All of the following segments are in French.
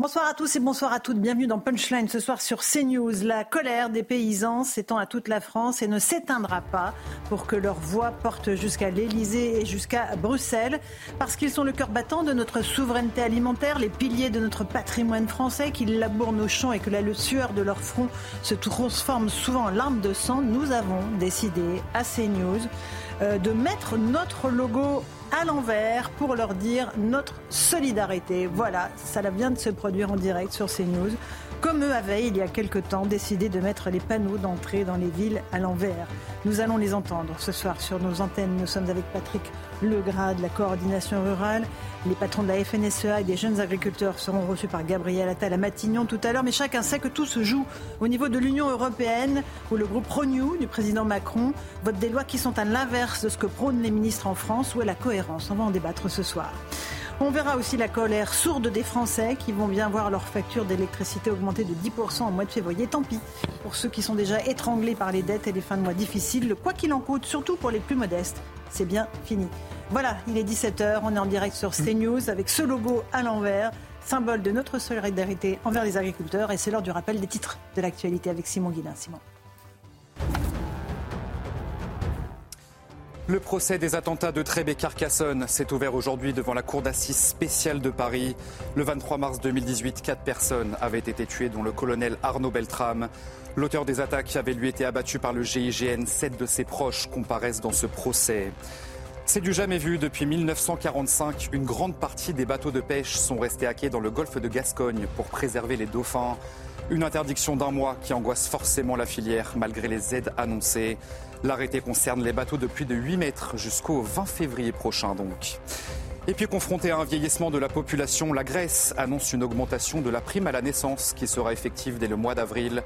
Bonsoir à tous et bonsoir à toutes. Bienvenue dans Punchline ce soir sur CNews. La colère des paysans s'étend à toute la France et ne s'éteindra pas pour que leur voix porte jusqu'à l'Elysée et jusqu'à Bruxelles. Parce qu'ils sont le cœur battant de notre souveraineté alimentaire, les piliers de notre patrimoine français, qu'ils labourent nos champs et que la sueur de leur front se transforme souvent en larmes de sang, nous avons décidé à CNews euh, de mettre notre logo à l'envers pour leur dire notre solidarité. Voilà, ça vient de se produire en direct sur CNews. Comme eux avaient, il y a quelque temps, décidé de mettre les panneaux d'entrée dans les villes à l'envers. Nous allons les entendre ce soir sur nos antennes. Nous sommes avec Patrick Legras de la coordination rurale. Les patrons de la FNSEA et des jeunes agriculteurs seront reçus par Gabriel Attal à Matignon tout à l'heure. Mais chacun sait que tout se joue au niveau de l'Union européenne, où le groupe Renew du président Macron vote des lois qui sont à l'inverse de ce que prônent les ministres en France. Où est la cohérence? On va en débattre ce soir. On verra aussi la colère sourde des Français qui vont bien voir leur facture d'électricité augmenter de 10% en mois de février. Tant pis pour ceux qui sont déjà étranglés par les dettes et les fins de mois difficiles. Le quoi qu'il en coûte, surtout pour les plus modestes, c'est bien fini. Voilà, il est 17h, on est en direct sur CNews avec ce logo à l'envers, symbole de notre solidarité envers les agriculteurs. Et c'est l'heure du rappel des titres de l'actualité avec Simon Guillain. Simon. Le procès des attentats de Trèbes et Carcassonne s'est ouvert aujourd'hui devant la Cour d'assises spéciale de Paris. Le 23 mars 2018, quatre personnes avaient été tuées, dont le colonel Arnaud Beltrame. L'auteur des attaques avait lui été abattu par le GIGN. Sept de ses proches comparaissent dans ce procès. C'est du jamais vu. Depuis 1945, une grande partie des bateaux de pêche sont restés hackés dans le golfe de Gascogne pour préserver les dauphins. Une interdiction d'un mois qui angoisse forcément la filière malgré les aides annoncées. L'arrêté concerne les bateaux de plus de 8 mètres jusqu'au 20 février prochain donc. Et puis confronté à un vieillissement de la population, la Grèce annonce une augmentation de la prime à la naissance qui sera effective dès le mois d'avril.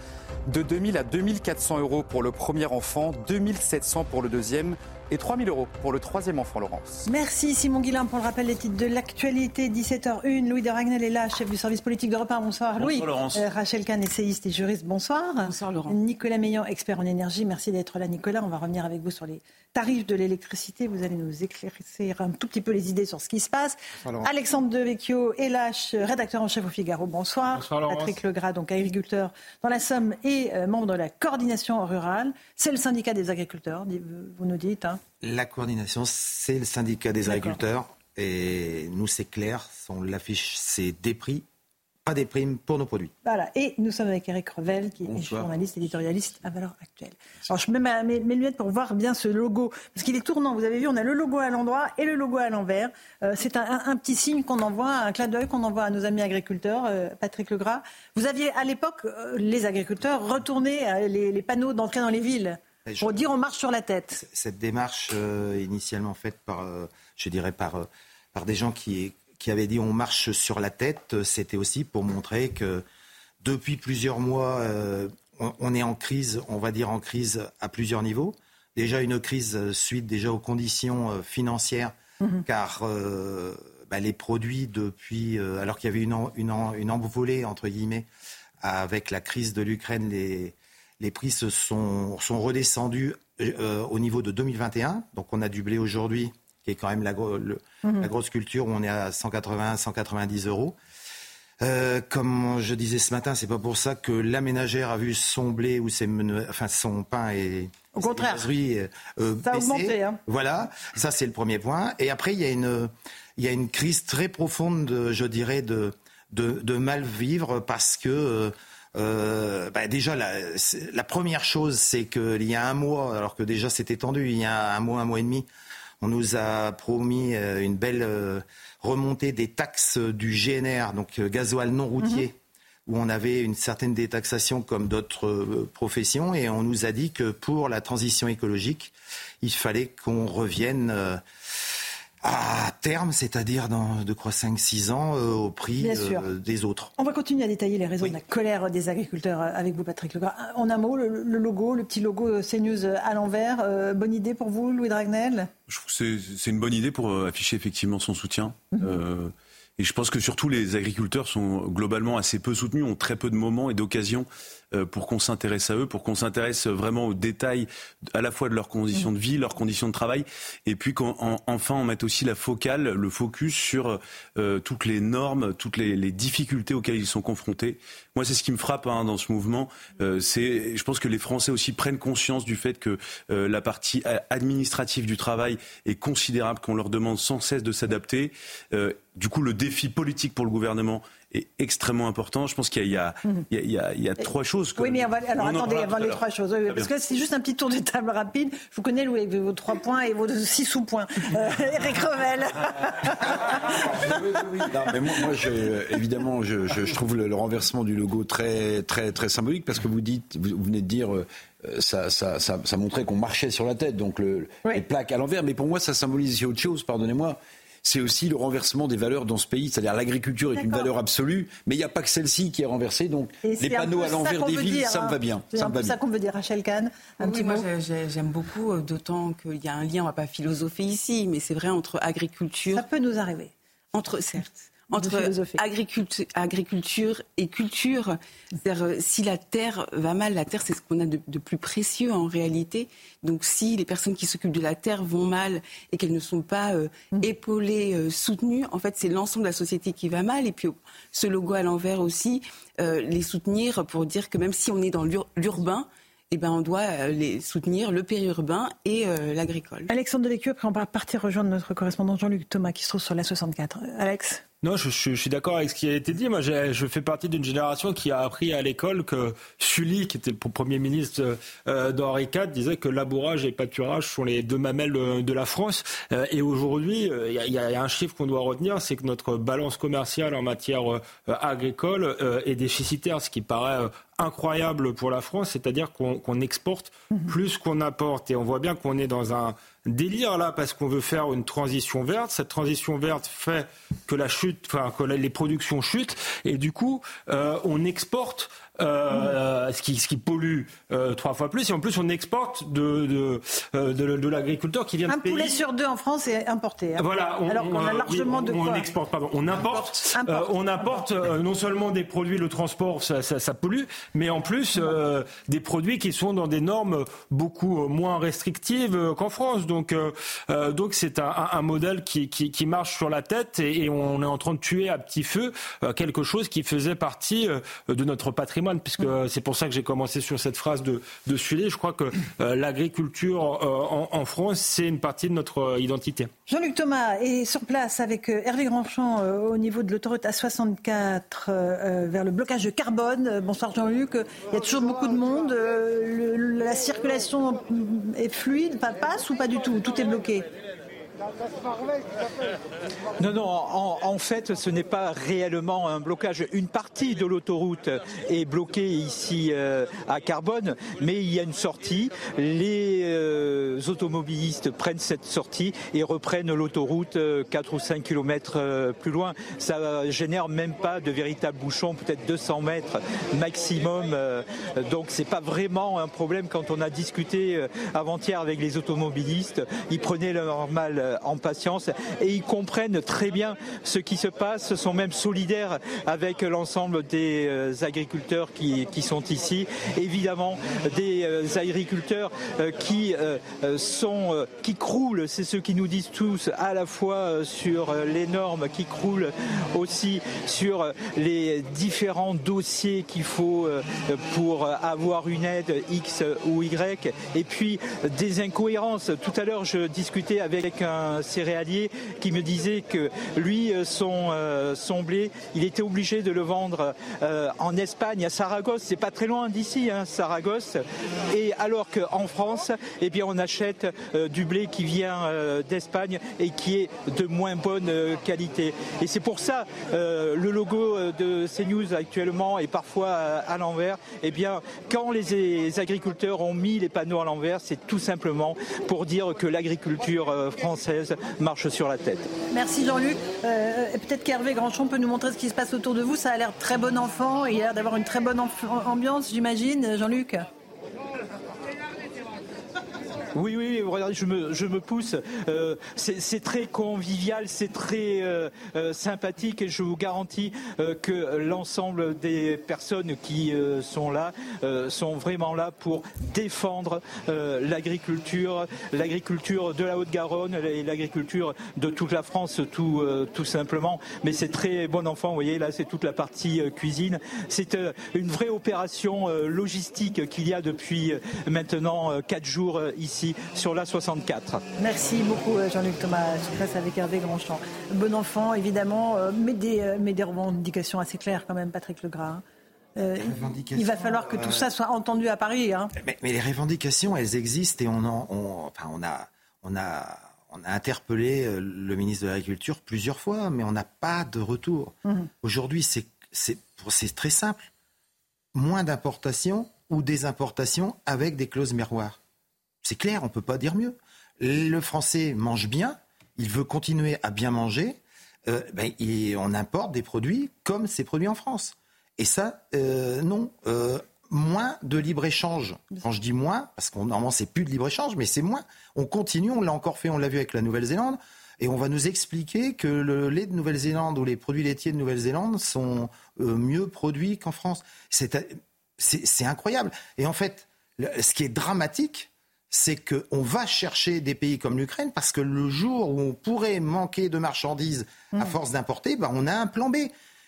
De 2000 à 2400 euros pour le premier enfant, 2700 pour le deuxième et 3 000 euros pour le troisième enfant, Laurence. Merci Simon Guillain pour le rappel des titres de l'actualité. 17h01, Louis de Ragnel est là, chef du service politique de repas. Bonsoir, Bonsoir Louis. Laurence. Euh, Rachel Kahn, essayiste et juriste. Bonsoir. Bonsoir Laurent. Nicolas Meillan, expert en énergie. Merci d'être là, Nicolas. On va revenir avec vous sur les tarifs de l'électricité. Vous allez nous éclaircir un tout petit peu les idées sur ce qui se passe. Alexandre Devecchio, Elache, rédacteur en chef au Figaro. Bonsoir. Bonsoir, Laurence. Patrick Legras, donc agriculteur dans la Somme et euh, membre de la coordination rurale. C'est le syndicat des agriculteurs, vous nous dites. hein. La coordination, c'est le syndicat des agriculteurs. Et nous, c'est clair, on l'affiche, c'est des prix, pas des primes pour nos produits. Voilà, et nous sommes avec Eric Revel, qui est journaliste, éditorialiste à valeur actuelle. Alors je mets ma- mes, mes lunettes pour voir bien ce logo, parce qu'il est tournant. Vous avez vu, on a le logo à l'endroit et le logo à l'envers. Euh, c'est un, un- un petit signe qu'on envoie, un clin d'œil qu'on envoie à nos amis agriculteurs. Euh, Patrick Legras, vous aviez à l'époque, euh, les agriculteurs, retourné les, les panneaux d'entrée dans les villes pour dire on marche sur la tête. Cette démarche, euh, initialement faite par, euh, je dirais, par, euh, par des gens qui, qui avaient dit on marche sur la tête, c'était aussi pour montrer que depuis plusieurs mois, on, on est en crise, on va dire en crise à plusieurs niveaux. Déjà une crise suite déjà aux conditions financières, car euh, bah, les produits depuis, alors qu'il y avait une, en- une, en- une envolée entre guillemets avec la crise de l'Ukraine, les, les prix se sont, sont redescendus euh, au niveau de 2021. Donc on a du blé aujourd'hui, qui est quand même la, la grosse culture, où on est à 180, 190 euros. Euh, comme je disais ce matin, c'est pas pour ça que la ménagère a vu son blé ou ses menu- enfin son pain et Au ses contraire. viennoiseries, euh, Ça a baisser. augmenté, hein. Voilà, ça c'est le premier point. Et après, il y a une, il y a une crise très profonde, de, je dirais, de, de, de mal vivre parce que euh, bah, déjà la, première chose, c'est qu'il y a un mois, alors que déjà c'était tendu, il y a un mois, un mois et demi, on nous a promis euh, une belle euh, remontée des taxes du GNR, donc euh, gasoil non routier, où on avait une certaine détaxation comme d'autres professions, et on nous a dit que pour la transition écologique, il fallait qu'on revienne à terme, c'est-à-dire dans de quoi 5-6 ans, euh, au prix euh, des autres. On va continuer à détailler les raisons de la colère des agriculteurs euh, avec vous, Patrick Legras. En un mot, le, logo, le petit logo CNews à l'envers, bonne idée pour vous, Louis Dragnel? Je trouve que c'est une bonne idée pour afficher effectivement son soutien. Mhm. et je pense que surtout les agriculteurs sont globalement assez peu soutenus, ont très peu de moments et d'occasions pour qu'on s'intéresse à eux, pour qu'on s'intéresse vraiment aux détails à la fois de leurs conditions de vie, leurs conditions de travail, et puis qu'enfin on mette aussi la focale, le focus sur euh, toutes les normes, toutes les, les, difficultés auxquelles ils sont confrontés. Moi, c'est ce qui me frappe hein, dans ce mouvement. Euh, c'est, je pense que les Français aussi prennent conscience du fait que euh, la partie administrative du travail est considérable, qu'on leur demande sans cesse de s'adapter. Euh, du coup, le défi politique pour le gouvernement, est extrêmement important. Je pense qu'il y, y, a trois choses. Que oui, mais alors attendez, avant les trois choses. parce que c'est juste un petit tour de table rapide. Je vous connais, Louis, vos trois points et vos six sous-points. Euh, Eric Revel. non, mais moi, évidemment, je, trouve le, renversement du logo très, très, très symbolique parce que vous dites, vous, venez de dire. Euh, ça, ça, ça, montrait qu'on marchait sur la tête, donc le, les plaques à l'envers. Mais pour moi, ça symbolise autre chose, pardonnez-moi c'est aussi le renversement des valeurs dans ce pays. C'est-à-dire l'agriculture est une valeur absolue, mais il n'y a pas que celle-ci qui est renversée. Donc les panneaux à l'envers des villes, ça me va bien. C'est un peu ça qu'on veut dire, Rachel Kahn. Un oui, moi j'aime beaucoup, euh, d'autant qu'il y a un lien, on ne va pas philosopher ici, mais c'est vrai entre agriculture. Ça peut nous arriver. Entre, certes entre agriculture, agriculture, et culture. Euh, si la terre va mal, la terre c'est ce qu'on a de, plus précieux en réalité. Donc si les personnes qui s'occupent de la terre vont mal et qu'elles ne sont pas euh, mm. épaulées, euh, soutenues, en fait c'est l'ensemble de la société qui va mal. Et puis ce logo à l'envers aussi, les soutenir pour dire que même si on est dans l'urbain, eh ben, on doit les soutenir, le périurbain et l'agricole. Alexandre Delécu, après on va partir rejoindre notre correspondant Jean-Luc Thomas qui se trouve sur la 64. Alex? Non, je, suis d'accord avec ce qui a été dit. Moi, je fais partie d'une génération qui a appris à l'école que Sully, qui était premier ministre euh, d'Henri IV, disait que labourage et pâturage sont les deux mamelles de, la France. Euh, et aujourd'hui, il euh, y, a un chiffre qu'on doit retenir, c'est que notre balance commerciale en matière agricole est déficitaire, ce qui paraît incroyable pour la France, c'est-à-dire qu'on exporte mhm. plus qu'on apporte. Et on voit bien qu'on est dans un délire là parce qu'on veut faire une transition verte. Cette transition verte fait que la chute, enfin que les productions chutent et du coup euh, on exporte euh, ce, qui, ce qui pollue euh, trois fois plus. Et en plus, on exporte de, de, euh, de, l'agriculteur qui vient de Un poulet sur deux en France est importé. Hein. Voilà. On, Alors qu'on a largement de quoi. On exporte, pardon. On importe. on importe non seulement des produits, le transport, ça, ça, ça pollue, mais en plus des produits qui sont dans des normes beaucoup moins restrictives qu'en France. Donc, donc c'est un, un, modèle qui, qui, qui, marche sur la tête et, et, on est en train de tuer à petit feu quelque chose qui faisait partie de notre patrimoine puisque c'est pour ça que j'ai commencé sur cette phrase de, de Je crois que euh, l'agriculture euh, en, France, c'est une partie de notre euh, identité. Jean-Luc Thomas est sur place avec Hervé Grandchamp au niveau de l'autoroute A64 vers le blocage de carbone. Bonsoir Jean-Luc. Il y a toujours beaucoup de monde. la circulation est fluide, passe ou pas du tout? Tout est bloqué? Non, non, en, fait, ce n'est pas réellement un blocage. Une partie de l'autoroute est bloquée ici euh, à Carbone, mais il y a une sortie. Les euh, automobilistes prennent cette sortie et reprennent l'autoroute 4 euh, ou 5 kilomètres plus loin. Ça génère même pas de véritables bouchons, peut-être 200 mètres maximum. donc c'est pas vraiment un problème quand on a discuté avant-hier avec les automobilistes. Ils prenaient leur mal en patience et ils comprennent très bien ce qui se passe, sont même solidaires avec l'ensemble des euh, agriculteurs qui, sont ici. Évidemment, des euh, agriculteurs qui sont qui croulent, c'est ce qui nous disent tous à la fois sur les normes qui croulent aussi sur les différents dossiers qu'il faut pour avoir une aide X ou Y et puis des incohérences. Tout à l'heure, je discutais avec un un céréalier qui me disait que lui, euh, son, euh, son blé, il était obligé de le vendre euh, en Espagne, à Saragosse. C'est pas très loin d'ici, hein, Saragosse. Et alors qu'en France, eh bien, on achète du blé qui vient d'Espagne et qui est de moins bonne qualité. Et c'est pour ça le logo de CNews actuellement est parfois à, l'envers. Eh bien, quand les agriculteurs ont mis les panneaux à l'envers, c'est tout simplement pour dire que l'agriculture française marche sur la tête. Merci Jean-Luc. Euh, peut-être qu'Hervé Grandchon peut nous montrer ce qui se passe autour de vous. Ça a l'air très bon enfant. Il a l'air d'avoir une très bonne ambiance, j'imagine, Jean-Luc. Oui, oui, regardez, je me, pousse. Euh, c'est très convivial, c'est très euh, euh, sympathique et je vous garantis que l'ensemble des personnes qui sont là sont vraiment là pour défendre l'agriculture, l'agriculture de la Haute-Garonne et l'agriculture de toute la France, tout, tout simplement. Mais c'est très bon enfant, vous voyez, là c'est toute la partie cuisine. C'est une vraie opération logistique qu'il y a depuis maintenant quatre jours ici sur la 64. Merci beaucoup euh, Jean-Luc Thomas. Je passe avec Hervé Grandchamp. Bon enfant, évidemment, euh, mais des, euh, mais des revendications assez claires quand même, Patrick Legras. Hein. il va falloir que tout ça soit entendu à Paris. Hein. Mais, les revendications, elles existent et on, enfin, on, a, on, a, on a interpellé le ministre de l'Agriculture plusieurs fois, mais on n'a pas de retour. Mmh. Aujourd'hui, c'est très simple. Moins d'importations ou des importations avec des clauses miroirs. C'est clair, on ne peut pas dire mieux. Le français mange bien, il veut continuer à bien manger, euh, ben, on importe des produits comme ces produits en France. Et ça, euh, non. Euh, moins de libre-échange. Quand je dis moins, parce qu'on normalement c'est plus de libre-échange, mais c'est moins. On continue, on l'a encore fait, on l'a vu avec la Nouvelle-Zélande, et on va nous expliquer que le lait de Nouvelle-Zélande ou les produits laitiers de Nouvelle-Zélande sont mieux produits qu'en France. C'est incroyable. Et en fait, ce qui est dramatique, c'est qu'on va chercher des pays comme l'Ukraine parce que le jour où on pourrait manquer de marchandises à hmm. force d'importer, ben on a un plan B.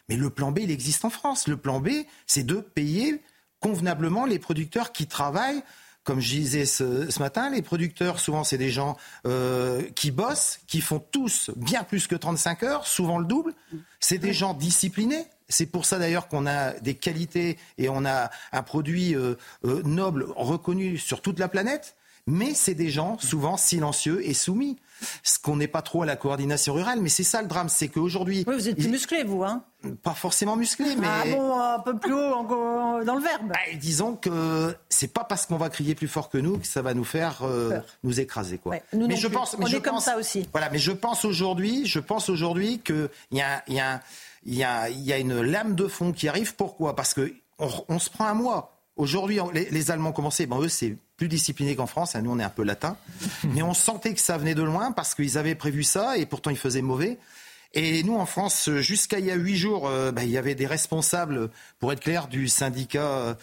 Mais le plan B, il existe en France. Le plan B, c'est de payer convenablement les producteurs qui travaillent. Comme je disais ce, matin, les producteurs, souvent, c'est des gens euh, qui bossent, qui font tous bien plus que 35 heures, souvent le double. C'est des gens disciplinés. C'est pour ça d'ailleurs qu'on a des qualités et on a un produit euh, euh, noble reconnu sur toute la planète mais c'est des gens souvent silencieux et soumis. Ce qu'on n'est pas trop à la coordination rurale, mais c'est ça le drame, c'est qu'aujourd'hui... Oui, vous êtes plus musclé, vous, hein Pas forcément musclé, mais... Ah bon, un peu plus haut dans le verbe. Bah, disons que c'est pas parce qu'on va crier plus fort que nous que ça va nous faire euh, nous écraser, quoi. mais je pense, mais On est comme ça aussi. Voilà, mais je pense aujourd'hui, je pense aujourd'hui qu'il y a, y, a, y, a, y a une lame de fond qui arrive. Pourquoi? Parce que on, se prend un mois. Aujourd'hui, les, les Allemands commençaient, ben eux, c'est plus discipliné qu'en France. Nous, on est un peu latin. Mais on sentait que ça venait de loin parce qu'ils avaient prévu ça et pourtant ils faisaient mauvais. Et nous, en France, jusqu'à il y a huit jours, euh, bah, il y avait des responsables, pour être clair, du syndicat euh,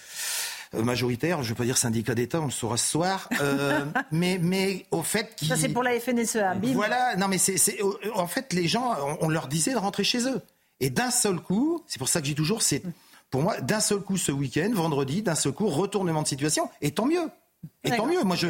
majoritaire. Je ne veux pas dire syndicat d'État, on le saura ce soir. Euh, mais, mais au fait... Ça, c'est pour la FNSEA. Voilà, non, mais c'est, en fait, les gens, on, leur disait de rentrer chez eux. Et d'un seul coup, c'est pour ça que je dis toujours, c'est pour moi, d'un seul coup ce week-end, vendredi, d'un seul coup, retournement de situation. Et tant mieux. Et tant mieux, moi je.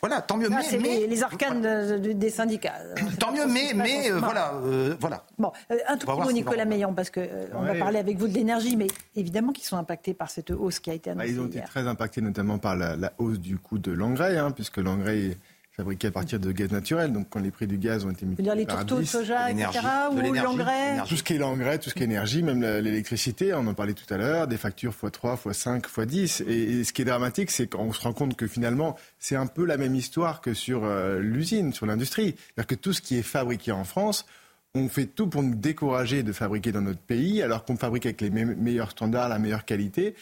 Voilà, tant mieux. mais, c'est les, arcanes des syndicats. Tant mieux, mais, mais euh, voilà, euh, voilà. Bon, euh, un tout petit mot, Nicolas Meillan, parce qu'on on va parler avec vous de l'énergie, mais évidemment qu'ils sont impactés par cette hausse qui a été bah, annoncée. ils ont été très impactés, notamment par la, hausse du coût de l'engrais, hein, puisque l'engrais fabriqué à partir de gaz naturel. Donc quand les prix du gaz ont été multipliés les par 10, de soja, etc. Ou l'engrais Tout ce qui est l'engrais, tout ce qui est énergie, même l'électricité, on en parlait tout à l'heure, des factures x3, x5, x10. Et, ce qui est dramatique, c'est qu'on se rend compte que finalement, c'est un peu la même histoire que sur euh, l'usine, sur l'industrie. C'est-à-dire que tout ce qui est fabriqué en France, on fait tout pour nous décourager de fabriquer dans notre pays, alors qu'on fabrique avec les meilleurs standards, la meilleure qualité,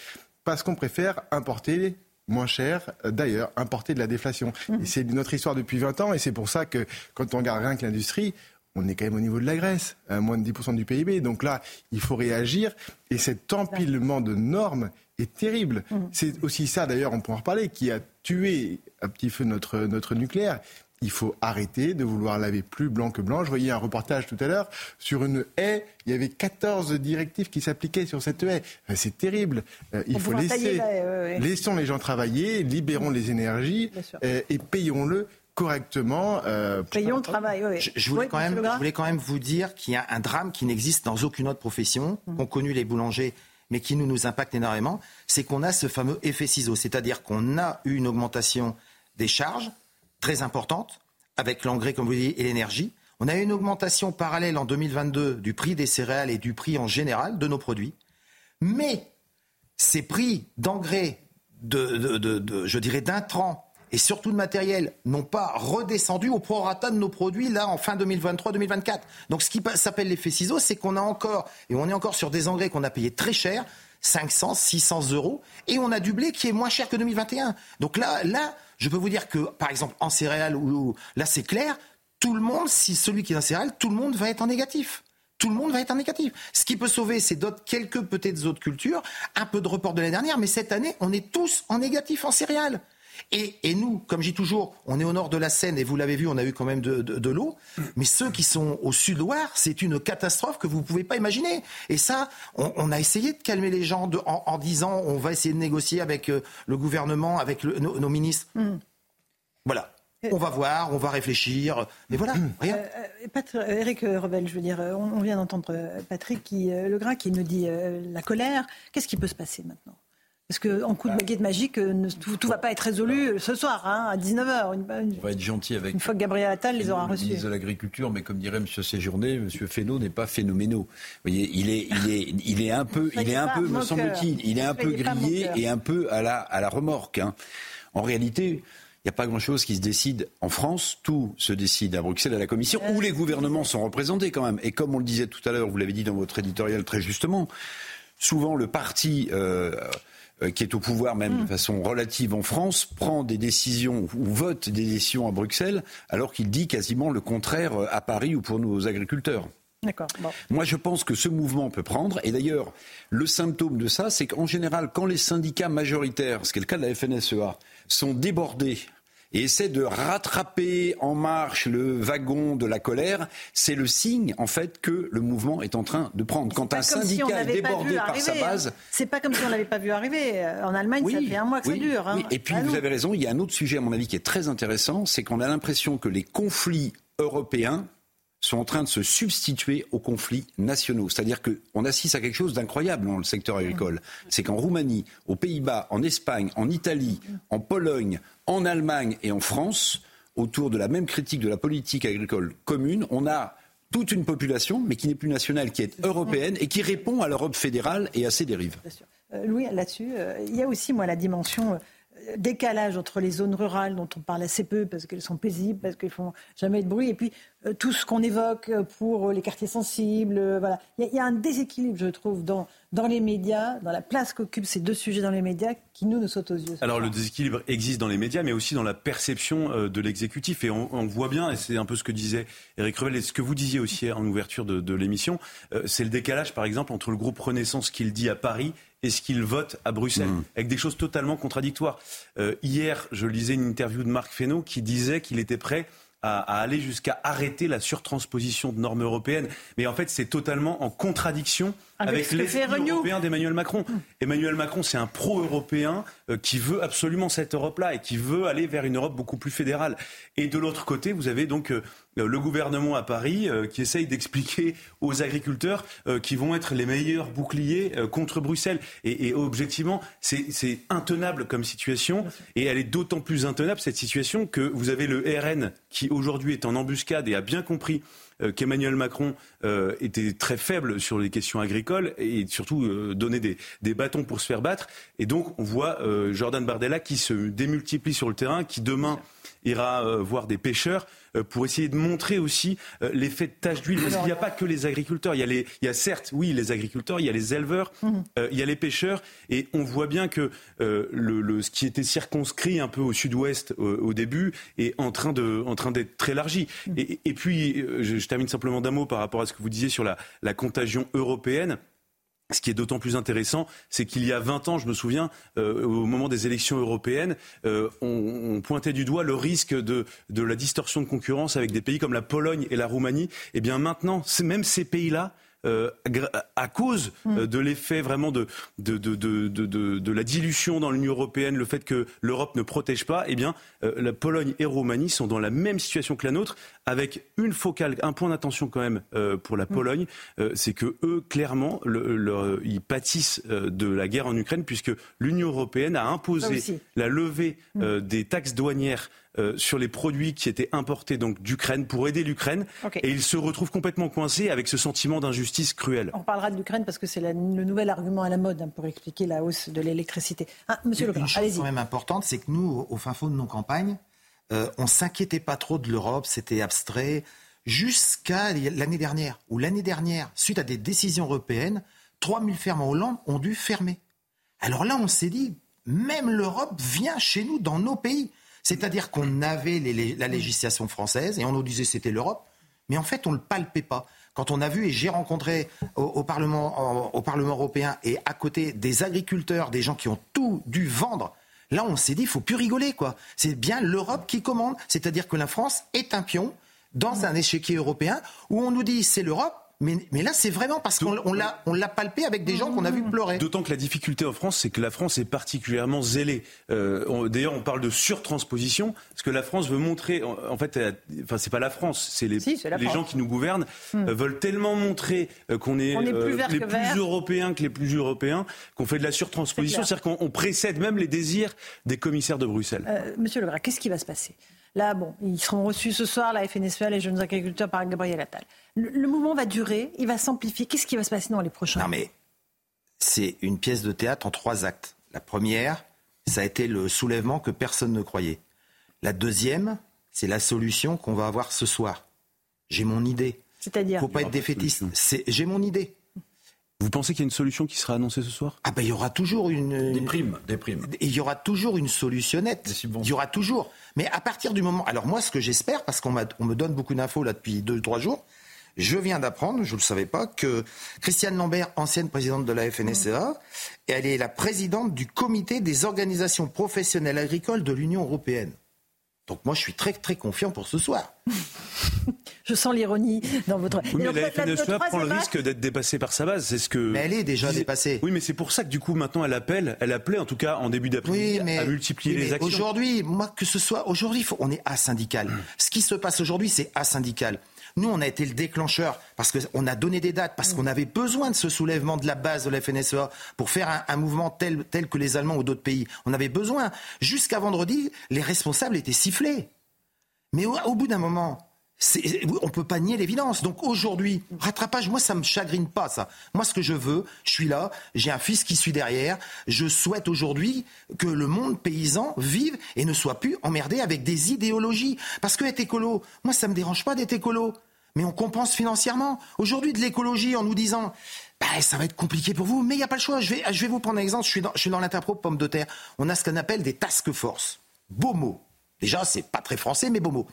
parce qu'on préfère importer moins cher, euh, d'ailleurs, importer de la déflation. Mmh. c'est notre histoire depuis 20 ans, et c'est pour ça que quand on regarde rien que l'industrie, on est quand même au niveau de la Grèce, à moins de 10% du PIB. Donc là, il faut réagir. Et cet empilement de normes est terrible. Mmh. C'est aussi ça, d'ailleurs, on pourra en reparler, qui a tué un petit feu notre, notre nucléaire il faut arrêter de vouloir laver plus blanc que blanc. Je voyais un reportage tout à l'heure sur une haie. Il y avait 14 directives qui s'appliquaient sur cette haie. C'est terrible. Euh, il faut laisser, laissons les gens travailler, libérons les énergies euh, et payons-le correctement. Euh, Payons le travail, oui. Je, voulais quand même, je, voulais quand même, vous dire qu'il y a un drame qui n'existe dans aucune autre profession, mmh. qu'ont connu les boulangers, mais qui nous, nous impacte énormément, c'est qu'on a ce fameux effet ciseau, c'est-à-dire qu'on a eu une augmentation des charges, très importante, avec l'engrais, comme vous dites, et l'énergie. On a une augmentation parallèle en 2022 du prix des céréales et du prix en général de nos produits. Mais ces prix d'engrais, de, je dirais d'intrants et surtout de matériel n'ont pas redescendu au prorata de nos produits là en fin 2023-2024. Donc ce qui s'appelle l'effet ciseau, c'est qu'on a encore, et on est encore sur des engrais qu'on a payés très cher, 500, 600 euros, et on a du blé qui est moins cher que 2021. Donc là, là, je peux vous dire que, par exemple, en céréales, où, là c'est clair, tout le monde, si celui qui est en céréales, tout le monde va être en négatif tout le monde va être en négatif. Ce qui peut sauver, c'est d'autres, quelques peut-être autres cultures, un peu de report de l'année dernière, mais cette année, on est tous en négatif en céréales. Et, nous, comme je dis toujours, on est au nord de la Seine et vous l'avez vu, on a eu quand même de, l'eau. Mais ceux qui sont au sud-ouest, c'est une catastrophe que vous ne pouvez pas imaginer. Et ça, on, a essayé de calmer les gens en, disant on va essayer de négocier avec euh, le gouvernement, avec nos, ministres. Mm. Voilà. On va voir, on va réfléchir, mais voilà, rien. Euh, euh, Eric Rebel, je veux dire, on, vient d'entendre Patrick qui, Legras qui nous dit la colère. Qu'est-ce qui peut se passer maintenant? Parce qu'en coup de baguette magique, euh, tout ne va pas être résolu euh, ce soir, hein, à 19h. On va être gentil avec. Une fois que Gabriel Attal les aura reçus. ministre de l'Agriculture, mais comme dirait M. Séjourné, M. Fesneau n'est pas phénoménal. Vous voyez, il est, il est, il est un peu, il est un peu, me semble-t-il, il est un peu grillé et un peu à la, à la remorque. Hein. En réalité, il n'y a pas grand-chose qui se décide en France. Tout se décide à Bruxelles, à la Commission, où les gouvernements sont représentés quand même. Et comme on le disait tout à l'heure, vous l'avez dit dans votre éditorial très justement, souvent le parti euh, euh, qui est au pouvoir même de mm. façon relative en France, prend des décisions ou vote des décisions à Bruxelles, alors qu'il dit quasiment le contraire euh, à Paris ou pour nos agriculteurs. D'accord. Moi, je pense que ce mouvement peut prendre. Et d'ailleurs, le symptôme de ça, c'est qu'en général, quand les syndicats majoritaires, ce qui est le cas de la FNSEA, sont débordés et essaie de rattraper en marche le wagon de la colère, c'est le signe en fait que le mouvement est en train de prendre. Quand un syndicat est débordé par sa hein. base, c'est pas comme si on l'avait pas vu arriver. En Allemagne, ça fait un mois que ça dure. Hein. Et puis vous avez raison, il y a un autre sujet à mon avis qui est très intéressant, c'est qu'on a l'impression que les conflits européens sont en train de se substituer aux conflits nationaux. C'est-à-dire qu'on assiste à quelque chose d'incroyable dans le secteur agricole. C'est qu'en Roumanie, aux Pays-Bas, en Espagne, en Italie, en Pologne, en Allemagne et en France, autour de la même critique de la politique agricole commune, on a toute une population, mais qui n'est plus nationale, qui est européenne et qui répond à l'Europe fédérale et à ses dérives. Euh, Louis, là-dessus, euh, il y a aussi, moi, la dimension euh, décalage entre les zones rurales dont on parle assez peu parce qu'elles sont paisibles, parce qu'elles font jamais de bruit, et puis tout ce qu'on évoque pour les quartiers sensibles. Euh, voilà, il y, a un déséquilibre, je trouve, dans, dans les médias, dans la place qu'occupent ces deux sujets dans les médias, qui nous nous sautent aux yeux. Alors le déséquilibre existe dans les médias, mais aussi dans la perception euh, de l'exécutif, et on, voit bien, et c'est un peu ce que disait Eric Revel, et ce que vous disiez aussi en ouverture de, de l'émission, c'est le décalage, par exemple, entre le groupe Renaissance qu'il dit à Paris et ce qu'il vote à Bruxelles, mmh. avec des choses totalement contradictoires. Euh, hier, je lisais une interview de Marc Fesneau qui disait qu'il était prêt à, aller jusqu'à arrêter la surtransposition de normes européennes. Mais en fait, c'est totalement en contradiction avec, l'esprit européen d'Emmanuel Macron. Mmh. Emmanuel Macron, c'est un pro-européen euh, qui veut absolument cette Europe-là et qui veut aller vers une Europe beaucoup plus fédérale. Et de l'autre côté, vous avez donc euh, le gouvernement à Paris euh, qui essaye d'expliquer aux agriculteurs euh, qui vont être les meilleurs boucliers contre Bruxelles. Et, objectivement, c'est intenable comme situation. Et elle est d'autant plus intenable, cette situation, que vous avez le RN qui aujourd'hui est en embuscade et a bien compris qu'Emmanuel Macron était très faible sur les questions agricoles et surtout donner des, des, bâtons pour se faire battre. Et donc on voit Jordan Bardella qui se démultiplie sur le terrain, qui demain ira euh, voir des pêcheurs euh, pour essayer de montrer aussi euh, l'effet de tache d'huile. Parce qu'il n'y a pas que les agriculteurs. Il y, a les, il y a certes, oui, les agriculteurs, il y a les éleveurs, mhm. il y a les pêcheurs. Et on voit bien que le, ce qui était circonscrit un peu au sud-ouest au début est en train, d'être élargi. Mhm. Et, et, puis, je, termine simplement d'un mot par rapport à ce que vous disiez sur la, la contagion européenne. Ce qui est d'autant plus intéressant, c'est qu'il y a 20 ans, je me souviens, euh, au moment des élections européennes, euh, on, pointait du doigt le risque de, de, la distorsion de concurrence avec des pays comme la Pologne et la Roumanie. Eh bien maintenant, même ces pays-là euh, à cause euh, de l'effet vraiment de, de, de, de, la dilution dans l'Union européenne, le fait que l'Europe ne protège pas, eh bien, euh, la Pologne et Roumanie sont dans la même situation que la nôtre, avec une focale, un point d'attention quand même pour la mm. Pologne, c'est que eux, clairement, le, ils pâtissent de la guerre en Ukraine, puisque l'Union européenne a imposé la levée mm. des taxes douanières euh, sur les produits qui étaient importés donc d'Ukraine pour aider l'Ukraine. Et il se retrouve complètement coincé avec ce sentiment d'injustice cruelle. On parlera de l'Ukraine parce que c'est le nouvel argument à la mode hein, pour expliquer la hausse de l'électricité. Ah, monsieur Le Une chose quand même importante, c'est que nous, au fin fond de nos campagnes, euh, on s'inquiétait pas trop de l'Europe, c'était abstrait, jusqu'à l'année dernière, ou l'année dernière, suite à des décisions européennes, 3000 fermes en Hollande ont dû fermer. Alors là, on s'est dit, même l'Europe vient chez nous, dans nos pays. C'est-à-dire qu'on avait la législation française et on nous disait c'était l'Europe, mais en fait on ne le palpait pas. Quand on a vu, et j'ai rencontré au, Parlement, européen et à côté des agriculteurs, des gens qui ont tout dû vendre, là on s'est dit, il faut plus rigoler quoi. C'est bien l'Europe qui commande, c'est-à-dire que la France est un pion dans un échiquier européen où on nous dit c'est l'Europe, mais, là, c'est vraiment parce qu'on l'a, on l'a palpé avec des gens qu'on a vu pleurer. D'autant que la difficulté en France, c'est que la France est particulièrement zélée. Euh, d'ailleurs, on parle de surtransposition, parce que la France veut montrer, en, fait, enfin, c'est pas la France, c'est les, les gens qui nous gouvernent hmm. euh, veulent tellement montrer euh, qu'on est, les plus européens que les plus européens, qu'on fait de la surtransposition, c'est-à-dire qu'on précède même les désirs des commissaires de Bruxelles. Monsieur Legras, qu'est-ce qui va se passer? Là, bon, ils seront reçus ce soir, la FNSEA, les jeunes agriculteurs, par Gabriel Attal. Le, mouvement va durer, il va s'amplifier. Qu'est-ce qui va se passer dans les prochains Non, mais c'est une pièce de théâtre en trois actes. La première, ça a été le soulèvement que personne ne croyait. La deuxième, c'est la solution qu'on va avoir ce soir. J'ai mon idée. C'est-à-dire Faut pas être défaitiste. J'ai mon idée. Vous pensez qu'il y a une solution qui sera annoncée ce soir? Ah ben il y aura toujours une des primes, des primes. Il y aura toujours une solutionnette. Il y aura toujours. Mais à partir du moment, alors moi ce que j'espère, parce qu'on me donne beaucoup d'infos là depuis deux trois jours, je viens d'apprendre, je ne le savais pas, que Christiane Lambert, ancienne présidente de la FNSEA, elle est la présidente du comité des organisations professionnelles agricoles de l'Union européenne. Donc moi, je suis très très confiant pour ce soir. je sens l'ironie dans votre. Oui, mais la FNSEA prend le risque d'être dépassée par sa base. C'est ce que. Mais elle est déjà dépassée. Oui, mais c'est pour ça que du coup maintenant elle appelle, elle appelait en tout cas en début d'après-midi à multiplier les actions. Aujourd'hui, moi que ce soit aujourd'hui, on est asyndical. Ce qui se passe aujourd'hui, c'est asyndical. Nous, on a été le déclencheur parce qu'on a donné des dates, parce qu'on avait besoin de ce soulèvement de la base de la FNSEA pour faire un, mouvement tel, tel que les Allemands ou d'autres pays. On avait besoin. Jusqu'à vendredi, les responsables étaient sifflés. Mais au, bout d'un moment, on ne peut pas nier l'évidence. Donc aujourd'hui, rattrapage, moi ça me chagrine pas ça. Moi ce que je veux, je suis là, j'ai un fils qui suit derrière. Je souhaite aujourd'hui que le monde paysan vive et ne soit plus emmerdé avec des idéologies. Parce que être écolo, moi ça me dérange pas d'être écolo mais on compense financièrement. Aujourd'hui, de l'écologie en nous disant bah, ça va être compliqué pour vous, mais il n'y a pas le choix. Je vais, vous prendre un exemple. Je suis dans, l'interpro pomme de terre. On a ce qu'on appelle des task force. Beau mot. Déjà, c'est pas très français, mais beau mot.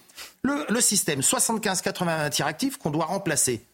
Le, système 75-80 tirs actifs qu'on doit remplacer.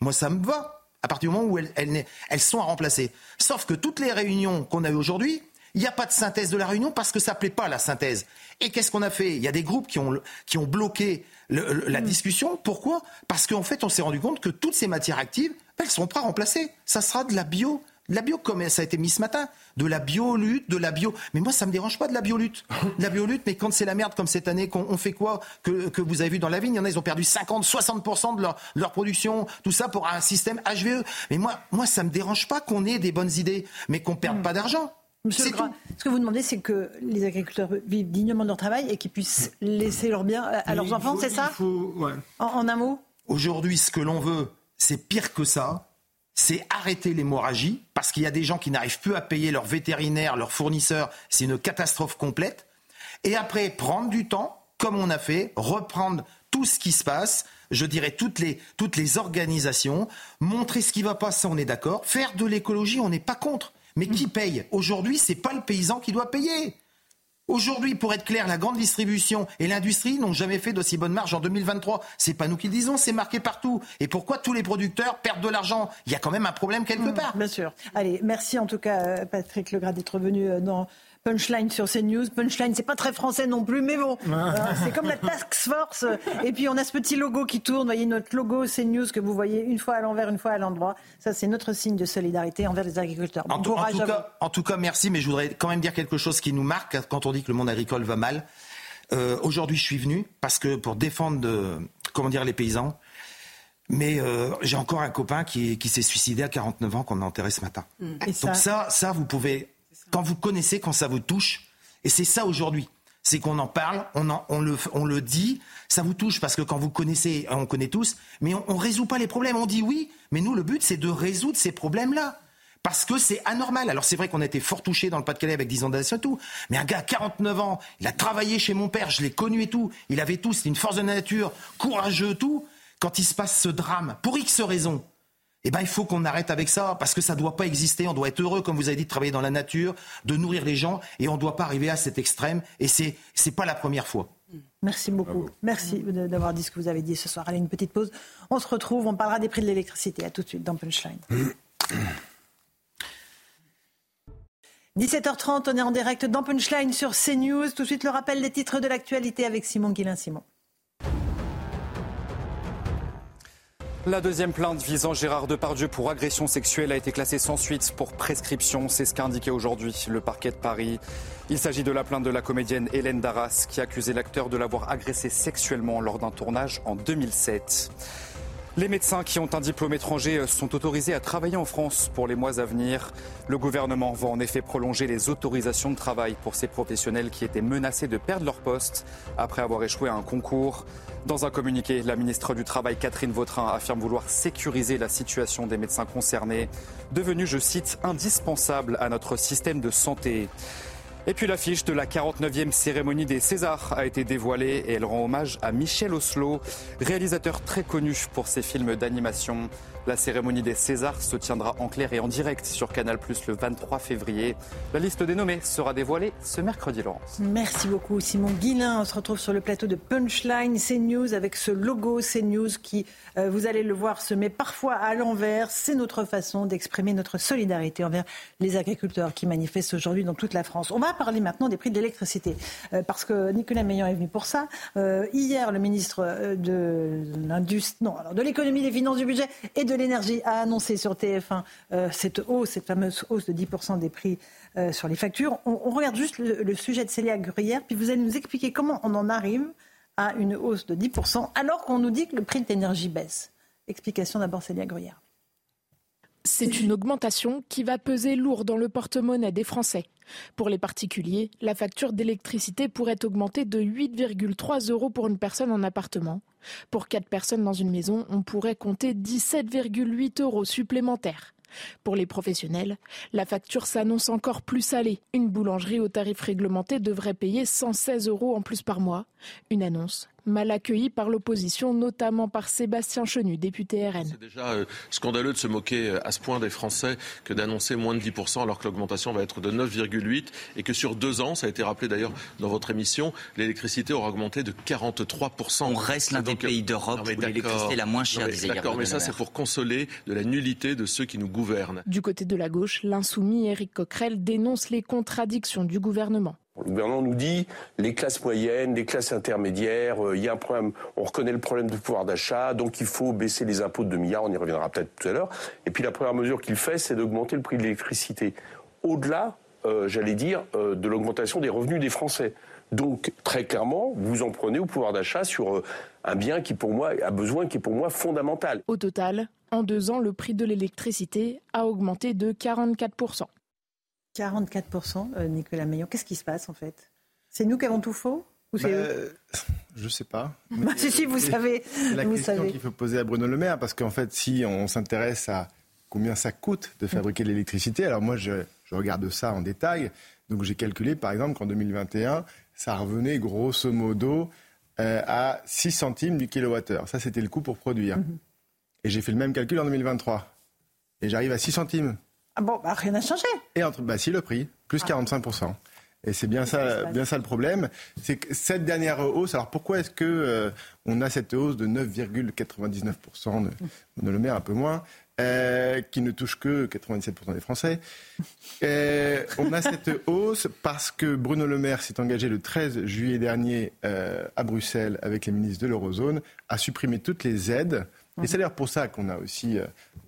Moi, ça me va à partir du moment où elles, sont à remplacer. Sauf que toutes les réunions qu'on a eues aujourd'hui, il n'y a pas de synthèse de la réunion parce que ça ne plaît pas la synthèse. Et qu'est-ce qu'on a fait? Il y a des groupes qui ont bloqué la hmm. discussion. Pourquoi? Parce qu'en fait, on s'est rendu compte que toutes ces matières actives, elles ne seront pas remplacées. Ça sera de la bio. De la bio, comme ça a été mis ce matin. De la biolutte, de la bio. Mais moi, ça me dérange pas de la biolutte. De la biolutte, mais quand c'est la merde comme cette année, qu'on fait quoi? Que, que, vous avez vu dans la vigne, il y en a, ils ont perdu 50, 60% de leur, leur production, tout ça pour un système HVE. Mais moi, moi ça me dérange pas qu'on ait des bonnes idées, mais qu'on perde hmm. pas d'argent. Monsieur Legras, ce que vous demandez, c'est que les agriculteurs vivent dignement de leur travail et qu'ils puissent laisser leurs biens à leurs enfants, c'est ça en, un mot Aujourd'hui, ce que l'on veut, c'est pire que ça. C'est arrêter l'hémorragie, parce qu'il y a des gens qui n'arrivent plus à payer leurs vétérinaires, leurs fournisseurs. C'est une catastrophe complète. Et après, prendre du temps, comme on a fait, reprendre tout ce qui se passe, je dirais toutes les, toutes les organisations, montrer ce qui ne va pas, ça on est d'accord. Faire de l'écologie, on n'est pas contre. Mais qui paye Aujourd'hui, c'est pas le paysan qui doit payer. Aujourd'hui, pour être clair, la grande distribution et l'industrie n'ont jamais fait d'aussi bonne marge en 2023. C'est pas nous qui le disons, c'est marqué partout. Et pourquoi tous les producteurs perdent de l'argent? Il y a quand même un problème quelque mmh, part. Bien sûr. Allez, merci en tout cas, euh, Patrick Legras, d'être venu euh, dans Punchline sur CNews. Punchline, c'est pas très français non plus, mais bon, euh, c'est comme la Task Force. Et puis on a ce petit logo qui tourne. Vous voyez notre logo CNews que vous voyez une fois à l'envers, une fois à l'endroit. Ça, c'est notre signe de solidarité envers les agriculteurs. en, tout, cas, en, tout, cas, merci, mais je voudrais quand même dire quelque chose qui nous marque quand on dit que le monde agricole va mal. Euh, aujourd'hui, je suis venu parce que pour défendre, de, comment dire, les paysans. Mais euh, j'ai encore un copain qui, qui s'est suicidé à 49 ans qu'on a enterré ce matin. Donc ça, ça, vous pouvez quand vous connaissez, quand ça vous touche. Et c'est ça aujourd'hui. c'est qu'on en parle, on, le, dit, ça vous touche parce que quand vous connaissez, on connaît tous, mais on ne résout pas les problèmes. On dit oui, mais nous, le but, c'est de résoudre ces problèmes-là. Parce que c'est anormal. Alors c'est vrai qu'on a été fort touché dans le Pas-de-Calais avec 10 ans d'addition et tout. Mais un gars à 49 ans, il a travaillé chez mon père, je l'ai connu et tout. Il avait tout, c'était une force de nature, courageux, tout. Quand il se passe ce drame, pour X raisons, eh ben, il faut qu'on arrête avec ça, parce que ça ne doit pas exister. On doit être heureux, comme vous avez dit, de travailler dans la nature, de nourrir les gens, et on ne doit pas arriver à cet extrême. Et ce n'est pas la première fois. Merci beaucoup. Merci d'avoir dit ce que vous avez dit ce soir. Allez, une petite pause. On se retrouve, on parlera des prix de l'électricité. À tout de suite dans Punchline. 17h30, on est en direct dans Punchline sur CNews. Tout de suite, le rappel des titres de l'actualité avec Simon Guillain-Simon. La deuxième plainte visant Gérard Depardieu pour agression sexuelle a été classée sans suite pour prescription. C'est ce qu'a indiqué aujourd'hui le parquet de Paris. Il s'agit de la plainte de la comédienne Hélène Darras qui accusait l'acteur de l'avoir agressé sexuellement lors d'un tournage en 2007. Les médecins qui ont un diplôme étranger sont autorisés à travailler en France pour les mois à venir. Le gouvernement va en effet prolonger les autorisations de travail pour ces professionnels qui étaient menacés de perdre leur poste après avoir échoué à un concours. Dans un communiqué, la ministre du Travail Catherine Vautrin affirme vouloir sécuriser la situation des médecins concernés, devenus, je cite, indispensables à notre système de santé. Et puis l'affiche de la 49e cérémonie des Césars a été dévoilée et elle rend hommage à Michel Oslo, réalisateur très connu pour ses films d'animation. La cérémonie des Césars se tiendra en clair et en direct sur Canal Plus le 23 février. La liste des nommés sera dévoilée ce mercredi, Laurence. Merci beaucoup, Simon Guillain. On se retrouve sur le plateau de Punchline CNews avec ce logo CNews qui, euh, vous allez le voir, se met parfois à l'envers. C'est notre façon d'exprimer notre solidarité envers les agriculteurs qui manifestent aujourd'hui dans toute la France. On va parler maintenant des prix de l'électricité euh, parce que Nicolas Meillan est venu pour ça. Euh, hier, le ministre de l'Industrie, non, de l'économie, des finances, du budget et de l'énergie a annoncé sur TF1 euh, cette hausse, cette fameuse hausse de 10% des prix euh, sur les factures. On, regarde juste le, sujet de Célia Gruyère, puis vous allez nous expliquer comment on en arrive à une hausse de 10% alors qu'on nous dit que le prix de l'énergie baisse. Explication d'abord Célia Gruyère. C'est une augmentation qui va peser lourd dans le porte-monnaie des Français. Pour les particuliers, la facture d'électricité pourrait augmenter de 8,3 euros pour une personne en appartement. Pour 4 personnes dans une maison, on pourrait compter 17,8 euros supplémentaires. Pour les professionnels, la facture s'annonce encore plus salée. Une boulangerie au tarif réglementé devrait payer 116 euros en plus par mois. Une annonce mal accueilli par l'opposition, notamment par Sébastien Chenu, député RN. C'est déjà euh, scandaleux de se moquer euh, à ce point des Français que d'annoncer moins de 10% alors que l'augmentation va être de 9,8% et que sur deux ans, ça a été rappelé d'ailleurs dans votre émission, l'électricité aura augmenté de 43%. On reste l'un des pays d'Europe où l'électricité est la moins chère, disait D'accord, mais ça c'est pour consoler de la nullité de ceux qui nous gouvernent. Du côté de la gauche, l'insoumis Éric Coquerel dénonce les contradictions du gouvernement. Le gouvernement nous dit les classes moyennes, les classes intermédiaires, euh, il y a un problème, on reconnaît le problème de pouvoir d'achat, donc il faut baisser les impôts de 2 milliards, on y reviendra peut-être tout à l'heure. Et puis la première mesure qu'il fait, c'est d'augmenter le prix de l'électricité. Au-delà, euh, j'allais dire, euh, de l'augmentation des revenus des Français. Donc très clairement, vous en prenez au pouvoir d'achat sur un bien qui pour moi a besoin, qui est pour moi fondamental. Au total, en deux ans, le prix de l'électricité a augmenté de 44 44%, euh, Nicolas Meillon. Qu'est-ce qui se passe en fait? C'est nous qui avons tout faux ou bah, Je ne sais pas. Bah, si, si, vous savez. La question qu'il faut poser à Bruno Le Maire, parce qu'en fait, si on s'intéresse à combien ça coûte de fabriquer l'électricité, alors moi, je, regarde ça en détail. Donc j'ai calculé, par exemple, qu'en 2021, ça revenait grosso modo euh, à 6 centimes du kilowattheure. Ça, c'était le coût pour produire. Mhm. Et j'ai fait le même calcul en 2023. Et j'arrive à 6 centimes. Ah bon, bah, rien n'a changé. Et entre, bah si, le prix, plus 45%. Ah. Et c'est bien ça, bien ça le problème. C'est que cette dernière hausse, alors pourquoi est-ce que euh, on a cette hausse de 9,99% de, de le maire, un peu moins, euh, qui ne touche que 97% des Français? Euh, on a cette hausse parce que Bruno Le Maire s'est engagé le 13 juillet dernier à Bruxelles avec les ministres de l'Eurozone à supprimer toutes les aides et c'est d'ailleurs pour ça qu'on a aussi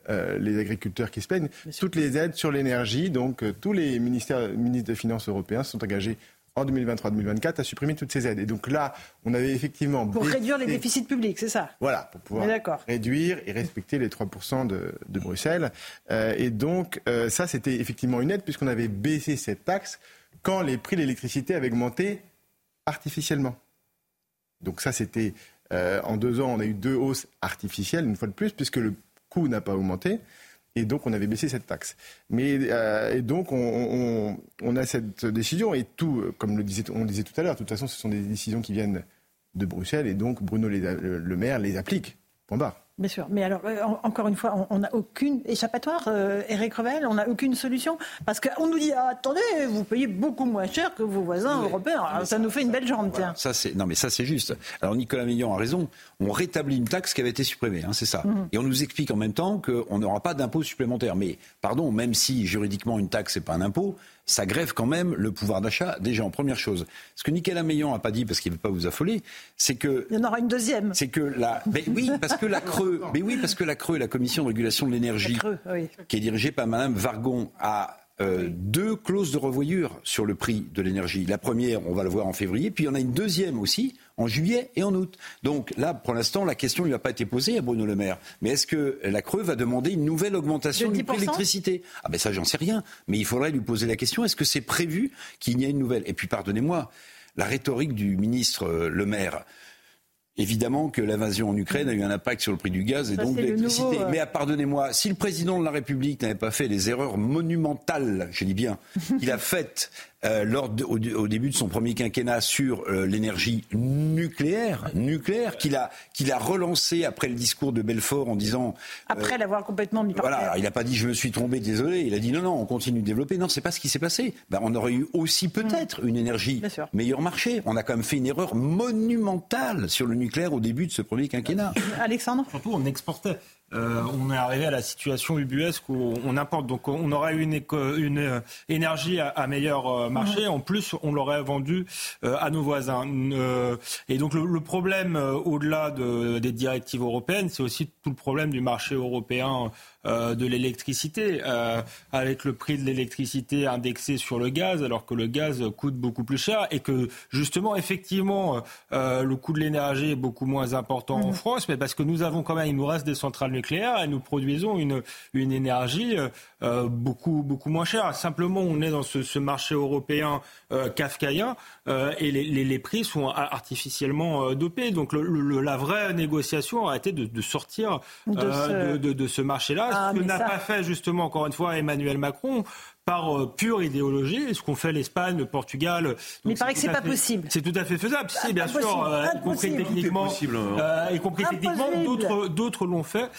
euh, euh, les agriculteurs qui se plaignent. Toutes les aides sur l'énergie, donc euh, tous les ministères, ministres des Finances européens sont engagés en 2023-2024 à supprimer toutes ces aides. Et donc là, on avait effectivement... Pour réduire les déficits publics, c'est ça Voilà, pour pouvoir réduire et respecter les 3% de, de, Bruxelles. et donc, ça, c'était effectivement une aide puisqu'on avait baissé cette taxe quand les prix de l'électricité avaient augmenté artificiellement. Donc ça, c'était euh, en deux ans, on a eu deux hausses artificielles, une fois de plus, puisque le n'a pas augmenté. Et donc, on avait baissé cette taxe. Mais euh, et donc, on, a cette décision et tout, comme le disait, on le disait tout à l'heure. De toute façon, ce sont des décisions qui viennent de Bruxelles et donc Bruno le Maire les applique. Point barre. Bien sûr. Mais alors, euh, encore une fois, on n'a aucune échappatoire, euh, Eric Revel, on n'a aucune solution. Parce qu'on nous dit, ah, attendez, vous payez beaucoup moins cher que vos voisins européens. ça, nous fait une belle jambe, tiens. Ça, c'est, non, mais ça, c'est juste. Alors, Nicolas Millon a raison. On rétablit une taxe qui avait été supprimée, hein, c'est ça. Mhm. Et on nous explique en même temps qu'on n'aura pas d'impôt supplémentaire. Mais, pardon, même si juridiquement une taxe, n'est pas un impôt, ça grève quand même le pouvoir d'achat des gens. Première chose. Ce que Nicolas Meillon n'a pas dit, parce qu'il ne veut pas vous affoler, c'est que. Il y en aura une deuxième. C'est que la. Mais oui, parce que la Creux. mais oui, parce que la Creux, la Commission de régulation de l'énergie, qui est dirigée par Mme Vargon, a euh, deux clauses de revoyure sur le prix de l'énergie. La première, on va le voir en février, puis il y en a une deuxième aussi en juillet et en août. Donc là, pour l'instant, la question ne lui a pas été posée à Bruno Le Maire. Mais est-ce que la Creux va demander une nouvelle augmentation du prix de l'électricité Ah ben ça, j'en sais rien. Mais il faudrait lui poser la question, est-ce que c'est prévu qu'il y ait une nouvelle? Et puis pardonnez-moi, la rhétorique du ministre euh, Le Maire. Évidemment que l'invasion en Ukraine a eu un impact sur le prix du gaz et donc de l'électricité. Euh, Mais pardonnez-moi, si le président de la République n'avait pas fait les erreurs monumentales, je dis bien, qu'il a faites euh, lors au, début de son premier quinquennat sur euh, l'énergie nucléaire, nucléaire qu'il a qu'il a relancé après le discours de Belfort en disant euh, après l'avoir complètement mis par voilà, il n'a pas dit je me suis trompé, désolé, il a dit non non, on continue de développer. Non, c'est pas ce qui s'est passé. Ben, on aurait eu aussi peut-être une énergie meilleur marché. On a quand même fait une erreur monumentale sur le nucléaire au début de ce premier quinquennat. Alexandre? Surtout, on exportait. Euh, on est arrivé à la situation ubuesque où on importe. Donc on aurait eu une, une euh, énergie à, meilleur euh, marché. En plus, on l'aurait vendue à nos voisins. et donc le, problème, au-delà des directives européennes, c'est aussi tout le problème du marché européen de l'électricité, euh, avec le prix de l'électricité indexé sur le gaz, alors que le gaz coûte beaucoup plus cher et que justement, effectivement, euh, le coût de l'énergie est beaucoup moins important en mhm. France, mais parce que nous avons quand même, il nous reste des centrales nucléaires et nous produisons une, une énergie beaucoup, beaucoup moins chère. Simplement, on est dans ce, marché européen kafkaïen et les, prix sont artificiellement dopés. Donc la vraie négociation a été de, sortir de ce marché-là ce ah, que n'a pas fait justement, encore une fois, Emmanuel Macron par euh, pure idéologie, ce qu'ont fait l'Espagne, le Portugal. Mais il paraît que c'est pas possible. C'est tout à fait faisable. Si, bien sûr, euh, y compris techniquement, hein. euh, y compris techniquement, d'autres d'autres l'ont fait.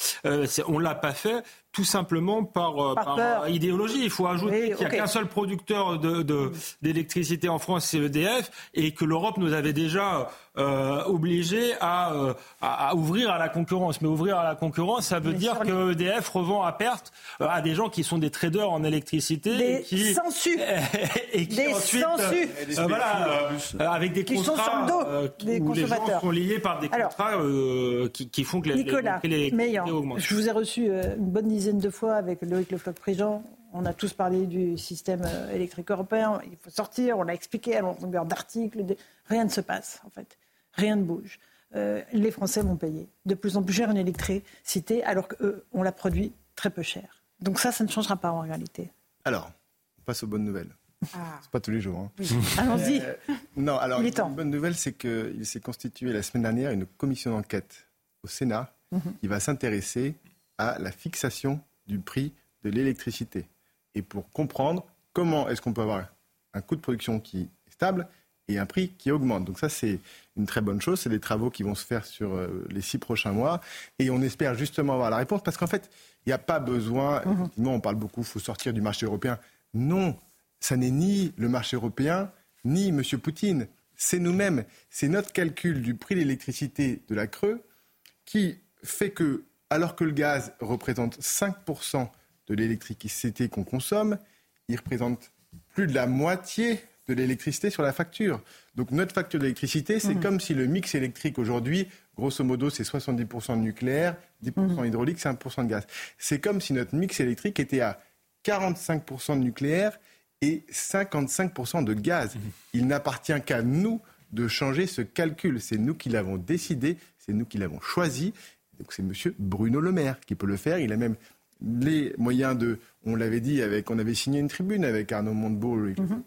on l'a pas fait tout simplement par, par, idéologie. Il faut ajouter qu'il n'y a qu'un seul producteur d'électricité de, en France, c'est EDF, et que l'Europe nous avait déjà euh, obligés à, à, ouvrir à la concurrence. Mais ouvrir à la concurrence, ça veut dire que EDF revend à perte à des gens qui sont des traders en électricité des qui, et qui des ensuite, euh, voilà, euh, avec des contrats euh, des où les gens sont liés par des contrats qui, qui, font que les, Nicolas, les, les, augmentent. Je vous ai reçu une bonne dizaine de fois avec Loïc Le Floch-Prigent. On a tous parlé du système électrique européen. Il faut sortir. On l'a expliqué à longueur d'articles. Rien ne se passe, en fait. Rien ne bouge. les Français vont payer de plus en plus cher une électricité alors qu'on la produit très peu cher. Donc ça, ça ne changera pas en réalité. Alors, on passe aux bonnes nouvelles. Ah. C'est pas tous les jours. Hein. Allons-y. Euh, non, alors, la bonne nouvelle, c'est qu'il s'est constitué la semaine dernière une commission d'enquête au Sénat mhm. qui va s'intéresser à la fixation du prix de l'électricité. Et pour comprendre comment est-ce qu'on peut avoir un coût de production qui est stable et un prix qui augmente. Donc ça, c'est une très bonne chose. C'est des travaux qui vont se faire sur euh, les six prochains mois. Et on espère justement avoir la réponse parce qu'en fait, il n'y a pas besoin, mhm. effectivement, on parle beaucoup, il faut sortir du marché européen. Non, ça n'est ni le marché européen, ni M. Poutine. C'est nous-mêmes. C'est notre calcul du prix de l'électricité de la Creux qui fait que, alors que le gaz représente 5% de l'électricité qu'on consomme, il représente plus de la moitié de l'électricité sur la facture. Donc notre facture d'électricité, c'est mhm. comme si le mix électrique aujourd'hui, grosso modo, c'est 70% de nucléaire, 10% mhm. hydraulique, 5% de gaz. C'est comme si notre mix électrique était à 45% de nucléaire et 55% de gaz. Mhm. Il n'appartient qu'à nous de changer ce calcul. C'est nous qui l'avons décidé, c'est nous qui l'avons choisi. Donc c'est M. Bruno Le Maire qui peut le faire. Il a même les moyens de. On l'avait dit, avec, on avait signé une tribune avec Arnaud Montebourg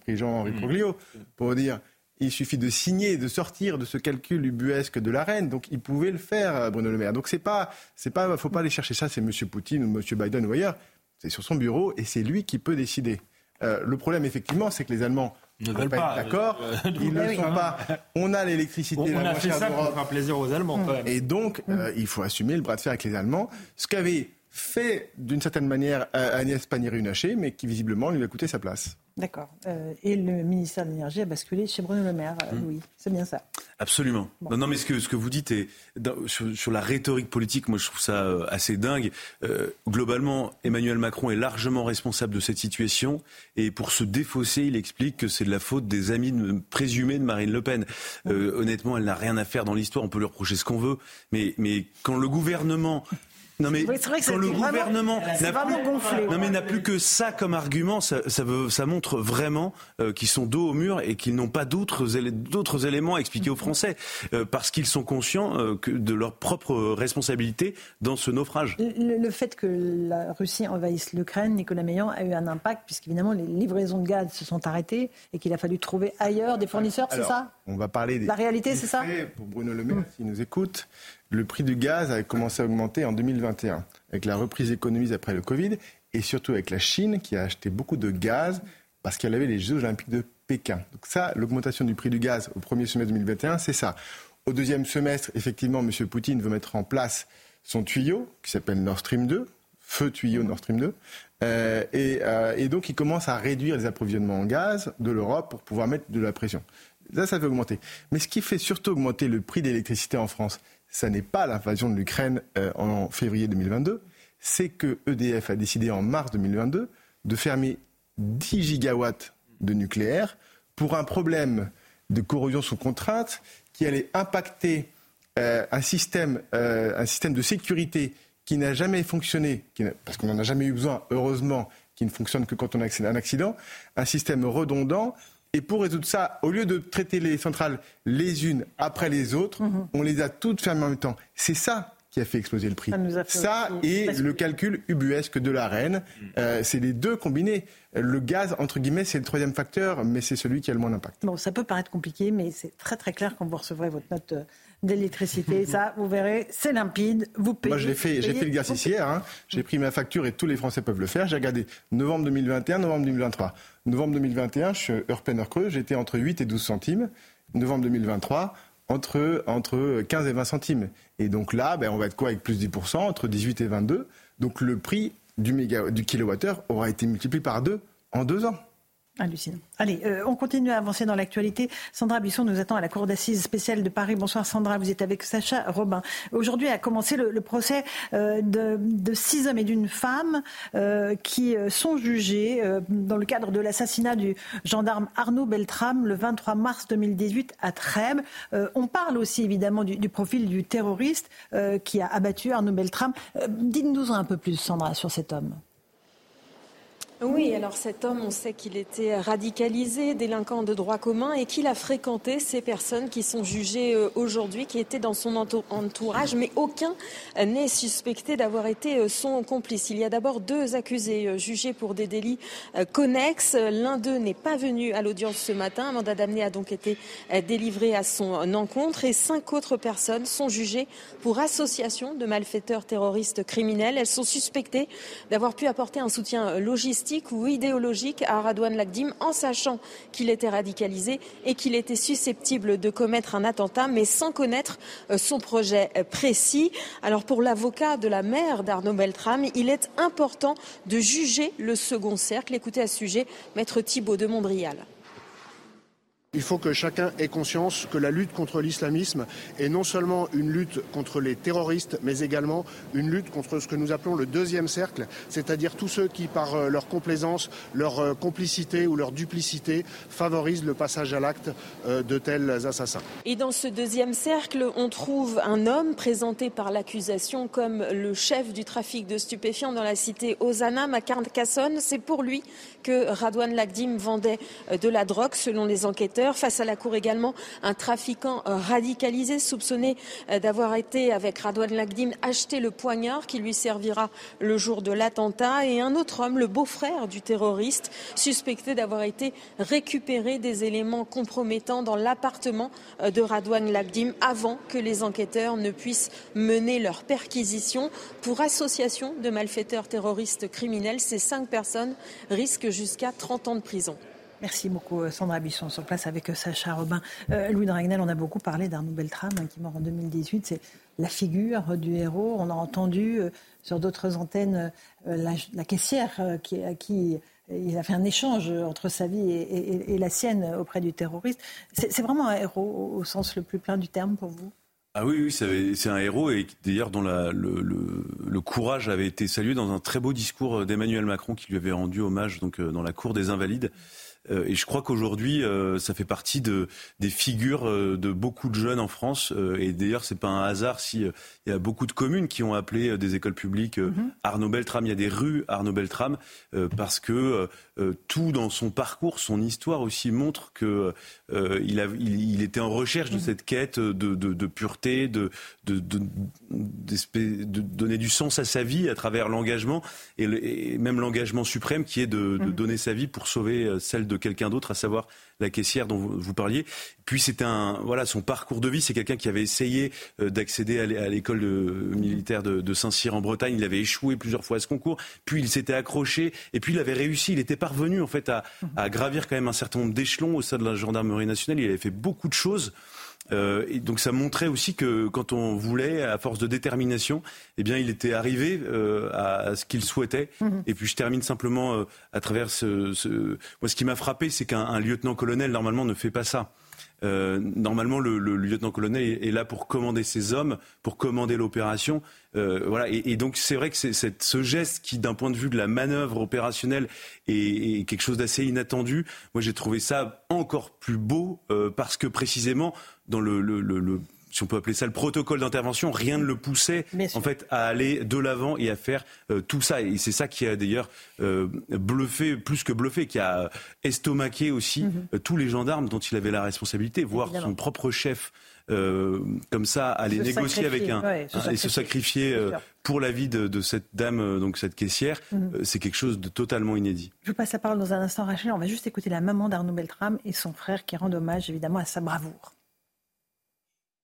et Jean-Henri Proglio pour dire il suffit de signer, de sortir de ce calcul ubuesque de la reine. Donc il pouvait le faire, Bruno Le Maire. Donc c'est pas, c'est pas, faut pas aller chercher ça. C'est M. Poutine ou M. Biden ou ailleurs. C'est sur son bureau et c'est lui qui peut décider. Euh, le problème, effectivement, c'est que les Allemands ne veulent pas, d'accord. Euh, ils ne sont pas. On a l'électricité. On, a fait ça pour faire plaisir aux Allemands. Quand même. Et donc, il faut assumer le bras de fer avec les Allemands. Ce qu'avait fait d'une certaine manière Agnès Pannier-Runacher, mais qui visiblement lui a coûté sa place. D'accord. Euh, et le ministère de l'Énergie a basculé chez Bruno Le Maire, euh, oui, c'est bien ça. Absolument. Non, non, mais ce que, ce que vous dites est, sur, la rhétorique politique, moi je trouve ça euh, assez dingue. globalement, Emmanuel Macron est largement responsable de cette situation et pour se défausser, il explique que c'est de la faute des amis présumés de Marine Le Pen. honnêtement, elle n'a rien à faire dans l'histoire, on peut lui reprocher ce qu'on veut, mais, mais quand le gouvernement non mais quand le gouvernement n'a plus, non mais n'a plus que ça comme argument, ça, ça, veut, ça montre vraiment euh, qu'ils sont dos au mur et qu'ils n'ont pas d'autres éléments à expliquer aux Français euh, parce qu'ils sont conscients euh, que de leur propre responsabilité dans ce naufrage. Le, fait que la Russie envahisse l'Ukraine, Nicolas Meillan, a eu un impact puisqu'évidemment les livraisons de gaz se sont arrêtées et qu'il a fallu trouver ailleurs des fournisseurs, c'est ça? On va parler des la réalité, c'est ça? Pour Bruno Le Maire, mmh. s'il nous écoute, le prix du gaz a commencé à augmenter en 2021, avec la reprise économique après le Covid, et surtout avec la Chine qui a acheté beaucoup de gaz parce qu'elle avait les Jeux olympiques de Pékin. Donc ça, l'augmentation du prix du gaz au premier semestre 2021, c'est ça. Au deuxième semestre, effectivement, M. Poutine veut mettre en place son tuyau, qui s'appelle Nord Stream 2, feu tuyau Nord Stream 2, euh, euh, et, donc il commence à réduire les approvisionnements en gaz de l'Europe pour pouvoir mettre de la pression. Ça, ça fait augmenter. Mais ce qui fait surtout augmenter le prix d'électricité en France, ça n'est pas l'invasion de l'Ukraine euh, en février 2022, c'est que EDF a décidé en mars 2022 de fermer 10 gigawatts de nucléaire pour un problème de corrosion sous contrainte qui allait impacter euh, un, système, euh, un système de sécurité qui n'a jamais fonctionné, parce qu'on n'en a jamais eu besoin, heureusement, qui ne fonctionne que quand on a un accident, un système redondant et pour résoudre ça, au lieu de traiter les centrales les unes après les autres, mhm. on les a toutes fermées en même temps. C'est ça qui a fait exploser le prix. Ça, et le calcul ubuesque de la reine, euh, c'est les deux combinés. Le gaz, entre guillemets, c'est le troisième facteur, mais c'est celui qui a le moins d'impact. Bon, ça peut paraître compliqué, mais c'est très très clair quand vous recevrez votre note euh, d'électricité. Ça, vous verrez, c'est limpide. Vous payez. Moi, j'ai fait, j'ai fait l'exercice hier. Hein. J'ai pris ma facture et tous les Français peuvent le faire. J'ai regardé novembre 2021, novembre 2023. Novembre 2021, je suis creuse, j'étais entre 8 et 12 centimes. Novembre 2023, entre, entre 15 et 20 centimes. Et donc là, ben, on va être quoi avec plus de 10%, entre 18 et 22. Donc le prix du, méga, du kilowattheure aura été multiplié par deux en deux ans. Hallucinant. Allez, euh, on continue à avancer dans l'actualité. Sandra Bisson nous attend à la Cour d'assises spéciale de Paris. Bonsoir Sandra, vous êtes avec Sacha Robin. Aujourd'hui a commencé le, procès euh, de, six hommes et d'une femme euh, qui sont jugés dans le cadre de l'assassinat du gendarme Arnaud Beltrame le 23 mars 2018 à Trèbes. on parle aussi évidemment du, du profil du terroriste qui a abattu Arnaud Beltrame. Dites-nous un peu plus Sandra sur cet homme. Oui, alors cet homme, on sait qu'il était radicalisé, délinquant de droit commun et qu'il a fréquenté ces personnes qui sont jugées euh, aujourd'hui, qui étaient dans son entourage, mais aucun n'est suspecté d'avoir été euh, son complice. Il y a d'abord deux accusés euh, jugés pour des délits connexes. L'un d'eux n'est pas venu à l'audience ce matin. Un mandat d'amener a donc été délivré à son encontre et cinq autres personnes sont jugées pour association de malfaiteurs terroristes criminels. Elles sont suspectées d'avoir pu apporter un soutien logistique ou idéologique à Radouane Lagdim en sachant qu'il était radicalisé et qu'il était susceptible de commettre un attentat, mais sans connaître euh, son projet euh, précis. Alors pour l'avocat de la mère d'Arnaud Beltrame, il est important de juger le second cercle. Écoutez à ce sujet Maître Thibault de Montbrial. Il faut que chacun ait conscience que la lutte contre l'islamisme est non seulement une lutte contre les terroristes, mais également une lutte contre ce que nous appelons le deuxième cercle, c'est-à-dire tous ceux qui, par euh, leur complaisance, leur euh, complicité ou leur duplicité, favorisent le passage à l'acte euh, de tels assassins. Et dans ce deuxième cercle, on trouve un homme présenté par l'accusation comme le chef du trafic de stupéfiants dans la cité Ozanam à Carcassonne. C'est pour lui que Radouane Lagdim vendait de la drogue, selon les enquêteurs Face à la cour également, un trafiquant radicalisé soupçonné d'avoir été avec Radouane Lagdim acheté le poignard qui lui servira le jour de l'attentat et un autre homme, le beau-frère du terroriste, suspecté d'avoir été récupéré des éléments compromettants dans l'appartement de Radouane Lagdim avant que les enquêteurs ne puissent mener leur perquisition pour association de malfaiteurs terroristes criminels. Ces cinq personnes risquent jusqu'à 30 ans de prison. Merci beaucoup euh, Sandra Bisson sur place avec euh, Sacha Robin. Euh, Louis Dragnel, on a beaucoup parlé d'Arnaud Beltrame hein, qui est mort en 2018. C'est la figure du héros. On a entendu sur d'autres antennes la, caissière qui, à qui il a fait un échange entre sa vie et, la sienne auprès du terroriste. C'est vraiment un héros au sens le plus plein du terme pour vous? Ah oui, oui c'est un héros et d'ailleurs dont le, le, courage avait été salué dans un très beau discours d'Emmanuel Macron qui lui avait rendu hommage donc dans la cour des Invalides. Euh, et je crois qu'aujourd'hui, euh, ça fait partie de, des figures euh, de beaucoup de jeunes en France. et d'ailleurs, c'est pas un hasard si il y a beaucoup de communes qui ont appelé des écoles publiques mhm. Arnaud Beltrame. Il y a des rues Arnaud Beltrame parce que tout dans son parcours, son histoire aussi montre que il, a, il, était en recherche de mhm. cette quête de, de, de pureté, de, de, de, donner du sens à sa vie à travers l'engagement et, même l'engagement suprême qui est de, mhm. donner sa vie pour sauver celle de quelqu'un d'autre, à savoir la caissière dont vous, parliez. Puis c'était un voilà son parcours de vie, c'est quelqu'un qui avait essayé euh, d'accéder à l'école militaire de, Saint-Cyr en Bretagne. Il avait échoué plusieurs fois à ce concours, puis il s'était accroché et puis il avait réussi. Il était parvenu en fait à, à gravir quand même un certain nombre d'échelons au sein de la gendarmerie nationale. Il avait fait beaucoup de choses. Euh, et donc ça montrait aussi que quand on voulait, à force de détermination, eh bien, il était arrivé euh, à, ce qu'il souhaitait. Mhm. Et puis je termine simplement euh, à travers ce, ce... Moi, ce qui m'a frappé, c'est qu'un lieutenant-colonel normalement ne fait pas ça. Euh, normalement, le, lieutenant-colonel est, là pour commander ses hommes, pour commander l'opération. Euh, voilà. Et, donc, c'est vrai que c'est, ce geste qui, d'un point de vue de la manœuvre opérationnelle, est, quelque chose d'assez inattendu. Moi, j'ai trouvé ça encore plus beau euh, parce que précisément dans le si on peut appeler ça le protocole d'intervention, rien ne le poussait en fait à aller de l'avant et à faire euh, tout ça. Et c'est ça qui a d'ailleurs euh, bluffé, plus que bluffé, qui a estomaqué aussi mhm. euh, tous les gendarmes dont il avait la responsabilité, voir son propre chef. comme ça, aller négocier avec un, et se sacrifier pour la vie de, cette dame, donc cette caissière, mhm. c'est quelque chose de totalement inédit. Je vous passe la parole dans un instant, Rachel. On va juste écouter la maman d'Arnaud Beltrame et son frère qui rendent hommage évidemment à sa bravoure.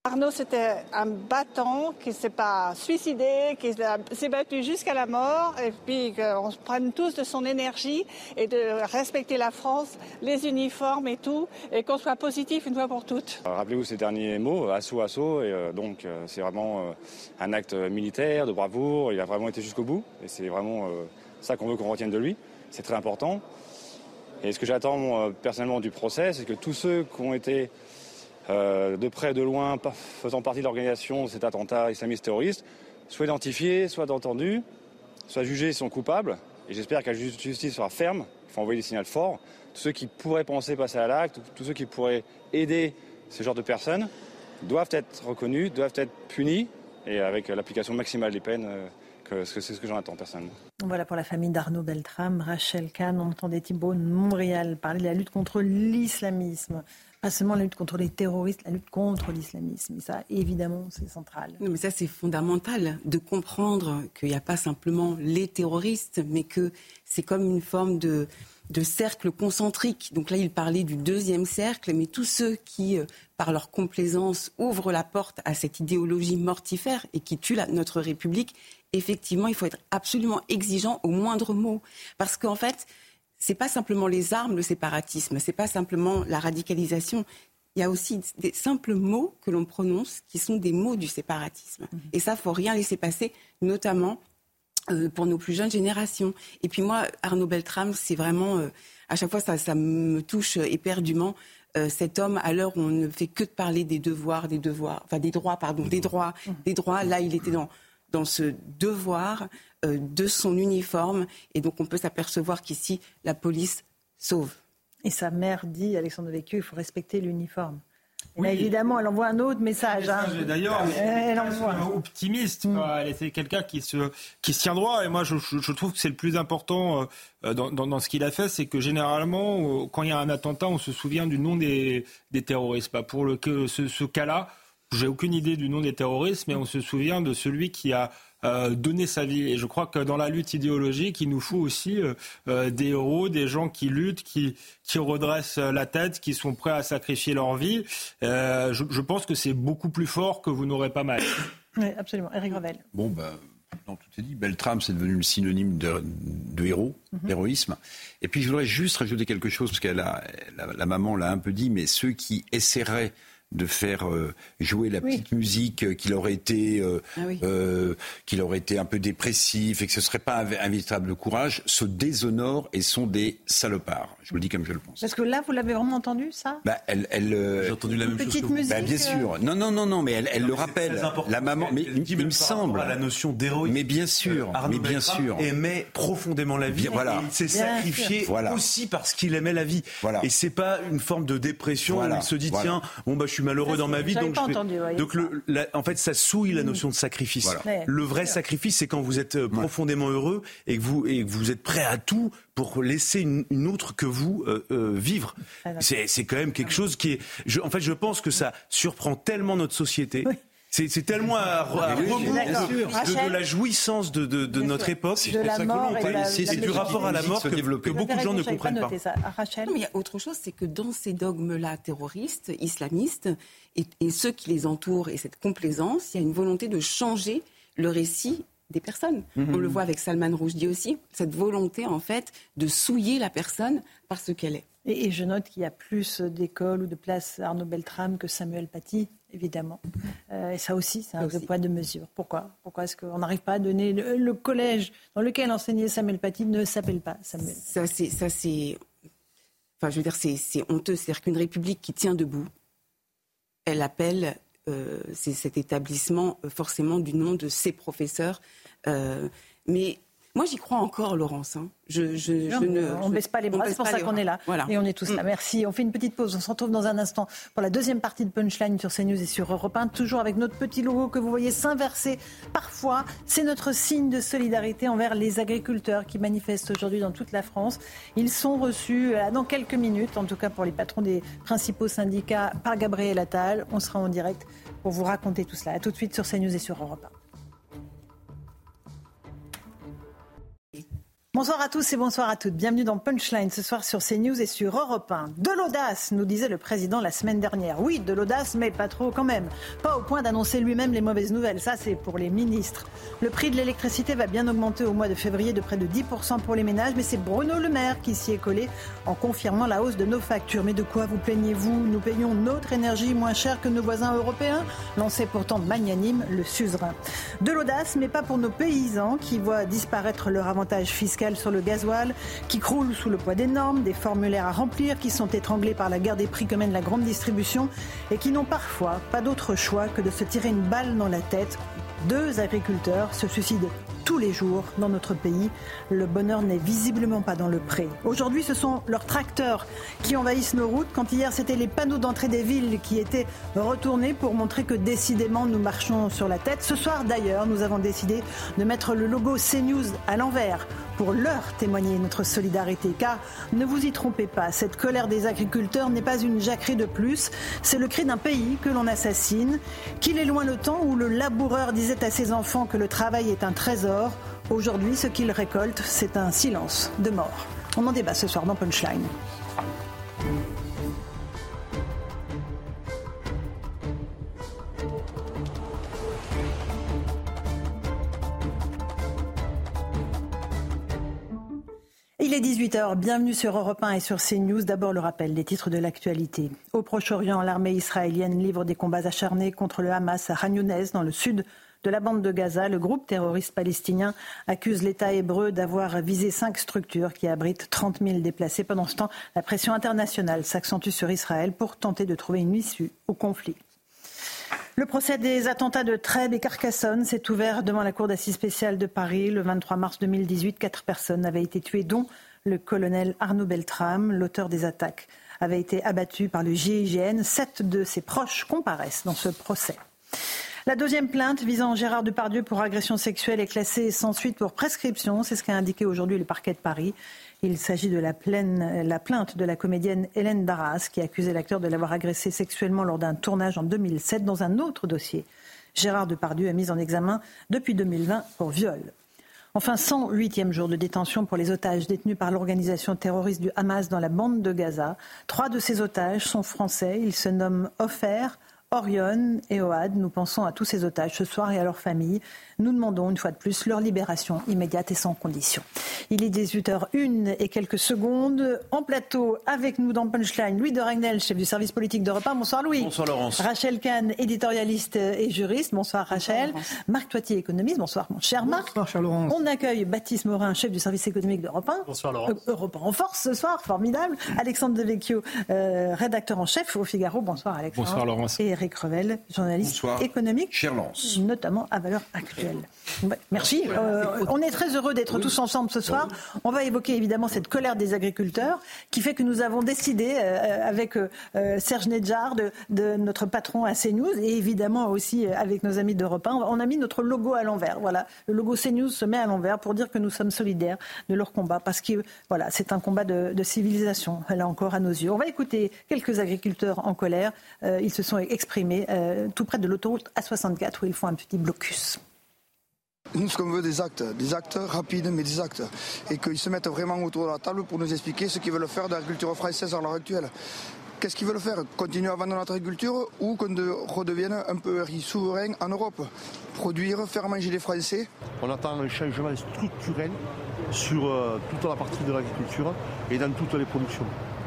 Arnaud, c'était un battant qui ne s'est pas suicidé, qui s'est battu jusqu'à la mort, et puis qu'on se prenne tous de son énergie et de respecter la France, les uniformes et tout, et qu'on soit positif une fois pour toutes. Euh, rappelez-vous ces derniers mots, assaut, assaut, et euh, donc euh, c'est vraiment un acte militaire, de bravoure, il a vraiment été jusqu'au bout, et c'est vraiment ça qu'on veut qu'on retienne de lui, c'est très important. Et ce que j'attends personnellement du procès, c'est que tous ceux qui ont été euh, de près, de loin, faisant partie de l'organisation de cet attentat islamiste terroriste, soient identifiés, soient entendus, soient jugés sont coupables. Et j'espère que la justice sera ferme. Il faut envoyer des signaux forts. Tous ceux qui pourraient penser passer à l'acte, tous ceux qui pourraient aider ce genre de personnes, doivent être reconnus, doivent être punis, et avec l'application maximale des peines. Euh, c'est ce que j'en attends personnellement. Voilà pour la famille d'Arnaud Beltrame, Rachel Kahn, on entendait Thibault Montréal parler de la lutte contre l'islamisme pas seulement la lutte contre les terroristes, la lutte contre l'islamisme. Et ça, évidemment, c'est central. Non, mais ça, c'est fondamental de comprendre qu'il n'y a pas simplement les terroristes, mais que c'est comme une forme de, de cercle concentrique. Donc là, il parlait du deuxième cercle, mais tous ceux qui, euh, par leur complaisance, ouvrent la porte à cette idéologie mortifère et qui tue notre République, effectivement, il faut être absolument exigeant au moindre mot. Parce qu'en fait, c'est pas simplement les armes, le séparatisme, c'est pas simplement la radicalisation. Il y a aussi des simples mots que l'on prononce qui sont des mots du séparatisme. Mhm. Et ça, faut rien laisser passer, notamment euh, pour nos plus jeunes générations. Et puis moi, Arnaud Beltrame, c'est vraiment, euh, à chaque fois, ça, ça me touche éperdument. Euh, cet homme, à l'heure où on ne fait que de parler des devoirs, des devoirs, enfin des droits, pardon, des droits, des droits. Là, il était dans dans ce devoir euh, de son uniforme. Et donc on peut s'apercevoir qu'ici, la police sauve. Et sa mère dit, Alexandre Vécu, il faut respecter l'uniforme. Oui. évidemment, elle envoie un autre message. Hein. D'ailleurs, elle, envoie. optimiste. Mm. Elle était quelqu'un qui se, qui se tient droit. Et moi, je, je trouve que c'est le plus important euh, dans, dans, dans, ce qu'il a fait, c'est que généralement, euh, quand il y a un attentat, on se souvient du nom des, des terroristes. Pas pour le, ce, ce cas-là, j'ai aucune idée du nom des terroristes, mais on se souvient de celui qui a euh, donné sa vie. Et je crois que dans la lutte idéologique, il nous faut aussi euh, euh, des héros, des gens qui luttent, qui, qui redressent la tête, qui sont prêts à sacrifier leur vie. Je, je, pense que c'est beaucoup plus fort que vous n'aurez pas mal. Oui, absolument. Eric Revel. Bon, ben. tout est dit. Beltrame, c'est devenu le synonyme de, de héros, mhm. d'héroïsme. Et puis, je voudrais juste rajouter quelque chose, parce que la, la maman l'a un peu dit, mais ceux qui essaieraient de faire euh, jouer la petite musique euh, qu'il aurait été euh, ah euh, qu'il aurait été un peu dépressif et que ce serait pas un, un, véritable courage se déshonorent et sont des salopards. Je vous le dis comme je le pense. Parce que là, vous l'avez vraiment entendu ça? Bah, elle, elle J'ai entendu la même petite chose. Musique, bah, bien sûr. Non, non, non, non, mais elle, elle le rappelle. La maman, mais il, me semble. À la notion d'héroïsme. Mais bien sûr, mais bien sûr. Aimait profondément la vie. voilà. il s'est sacrifié voilà. aussi parce qu'il aimait la vie. Voilà. Et c'est pas une forme de dépression où il se dit tiens, bon bah je suis malheureux dans ma vie donc, donc le, en fait, ça souille la notion de sacrifice. Le vrai sacrifice, c'est quand vous êtes euh, profondément heureux et que vous, et que vous êtes prêt à tout pour laisser une, autre que vous euh, euh, vivre. C'est quand même quelque chose qui est. Je, en fait, je pense que ça surprend tellement notre société. C'est tellement à, rebours de, la jouissance de, de notre époque. C'est du rapport à la mort que, que beaucoup de gens ne comprennent pas. Non, mais il y a autre chose, c'est que dans ces dogmes-là terroristes, islamistes, et, et, ceux qui les entourent et cette complaisance, il y a une volonté de changer le récit des personnes. Mhm. On le voit avec Salman Rushdie aussi, cette volonté en fait de souiller la personne par ce qu'elle est. Et, je note qu'il y a plus d'écoles ou de places Arnaud Beltrame que Samuel Paty, évidemment. Euh, et ça aussi, c'est un de poids de mesure. Pourquoi? Pourquoi est-ce qu'on n'arrive pas à donner le, collège dans lequel enseignait Samuel Paty ne s'appelle pas Samuel? Ça, c'est, ça, c'est, enfin, je veux dire, c'est, honteux. C'est-à-dire qu'une république qui tient debout, elle appelle euh, cet établissement euh, forcément du nom de ses professeurs. mais moi, j'y crois encore, Laurence. Hein. Je, je, ne, on ne baisse pas les bras, c'est pour ça qu'on est là. Et on est tous là. Mm. Merci. On fait une petite pause. On se retrouve dans un instant pour la deuxième partie de Punchline sur CNews et sur Europe 1. Toujours avec notre petit logo que vous voyez s'inverser parfois. C'est notre signe de solidarité envers les agriculteurs qui manifestent aujourd'hui dans toute la France. Ils sont reçus euh, dans quelques minutes, en tout cas pour les patrons des principaux syndicats, par Gabriel Attal. On sera en direct pour vous raconter tout cela. A tout de suite sur CNews et sur Europe 1. Bonsoir à tous et bonsoir à toutes. Bienvenue dans Punchline ce soir sur CNews et sur Europe 1. De l'audace, nous disait le président la semaine dernière. Oui, de l'audace, mais pas trop quand même. Pas au point d'annoncer lui-même les mauvaises nouvelles. Ça, c'est pour les ministres. Le prix de l'électricité va bien augmenter au mois de février de près de 10% pour les ménages, mais c'est Bruno Le Maire qui s'y est collé en confirmant la hausse de nos factures. Mais de quoi vous plaignez-vous? Nous payons notre énergie moins cher que nos voisins européens? Lançait pourtant magnanime le suzerain. De l'audace, mais pas pour nos paysans qui voient disparaître leur avantage fiscal sur le gasoil, qui croule sous le poids des normes, des formulaires à remplir, qui sont étranglés par la guerre des prix que mène la grande distribution et qui n'ont parfois pas d'autre choix que de se tirer une balle dans la tête. Deux agriculteurs se suicident tous les jours dans notre pays. Le bonheur n'est visiblement pas dans le pré. Aujourd'hui, ce sont leurs tracteurs qui envahissent nos routes, quand hier, c'était les panneaux d'entrée des villes qui étaient retournés pour montrer que décidément, nous marchons sur la tête. Ce soir, d'ailleurs, nous avons décidé de mettre le logo CNews à l'envers pour leur témoigner notre solidarité. Car ne vous y trompez pas, cette colère des agriculteurs n'est pas une jacquerie de plus, c'est le cri d'un pays que l'on assassine, qu'il est loin le temps où le laboureur disait à ses enfants que le travail est un trésor. Aujourd'hui, ce qu'il récolte, c'est un silence de mort. On en débat ce soir dans Punchline. Il est 18h, bienvenue sur Europe 1 et sur CNews. D'abord le rappel des titres de l'actualité. Au Proche-Orient, l'armée israélienne livre des combats acharnés contre le Hamas à Khan dans le sud de la bande de Gaza. Le groupe terroriste palestinien accuse l'État hébreu d'avoir visé cinq structures qui abritent 30 000 déplacés. Pendant ce temps, la pression internationale s'accentue sur Israël pour tenter de trouver une issue au conflit. Le procès des attentats de Trèbes et Carcassonne s'est ouvert devant la Cour d'assises spéciale de Paris le 23 mars 2018. Quatre personnes avaient été tuées, dont le colonel Arnaud Beltrame, l'auteur des attaques avait été abattu par le GIGN. Sept de ses proches comparaissent dans ce procès. La deuxième plainte visant Gérard Depardieu pour agression sexuelle est classée sans suite pour prescription. C'est ce qu'a indiqué aujourd'hui le parquet de Paris. Il s'agit de la, la, plainte de la comédienne Hélène Darras qui accusait l'acteur de l'avoir agressé sexuellement lors d'un tournage en 2007 dans un autre dossier. Gérard Depardieu est mis en examen depuis 2020 pour viol. Enfin, 108e jour de détention pour les otages détenus par l'organisation terroriste du Hamas dans la bande de Gaza. Trois de ces otages sont français. Ils se nomment Ofer, Orion et Oad, nous pensons à tous ces otages ce soir et à leurs familles. Nous demandons une fois de plus leur libération immédiate et sans condition. Il est 18h01 et quelques secondes. En plateau, avec nous dans Punchline, Louis de Ragnel, chef du service politique de repas. Bonsoir Louis. Bonsoir Laurence. Rachel Kahn, éditorialiste et juriste. Bonsoir Rachel. Marc Toitier, économiste. Bonsoir mon cher Marc. Bonsoir cher Laurence. On accueille Baptiste Morin, chef du service économique de 1. Bonsoir Laurence. Euh, Europe en force ce soir, formidable. Alexandre Devecchio, euh, rédacteur en chef au Figaro. Bonsoir Alexandre. Bonsoir Laurence. Et Eric Revel, journaliste économique. Cher Lance. Notamment à valeur actuelle. Merci. Euh, on est très heureux d'être tous ensemble ce soir. On va évoquer évidemment cette colère des agriculteurs qui fait que nous avons décidé euh, avec euh, Serge Nedjar, de, de, notre patron à CNews et évidemment aussi avec nos amis d'Europe 1, on a mis notre logo à l'envers. Voilà, le logo CNews se met à l'envers pour dire que nous sommes solidaires de leur combat parce que voilà, c'est un combat de, de, civilisation là encore à nos yeux. On va écouter quelques agriculteurs en colère. ils se sont exprimés tout près de l'autoroute A64 où ils font un petit blocus. Nous, ce qu'on veut, des actes, des actes rapides, mais des actes. Et qu'ils se mettent vraiment autour de la table pour nous expliquer ce qu'ils veulent faire de l'agriculture française à l'heure actuelle. Qu'est-ce qu'ils veulent faire? Continuer à vendre notre agriculture ou qu'on redevienne un peu souverain en Europe? Produire, faire manger les Français? On attend un changement structurel sur euh, toute la partie de l'agriculture et dans toutes les productions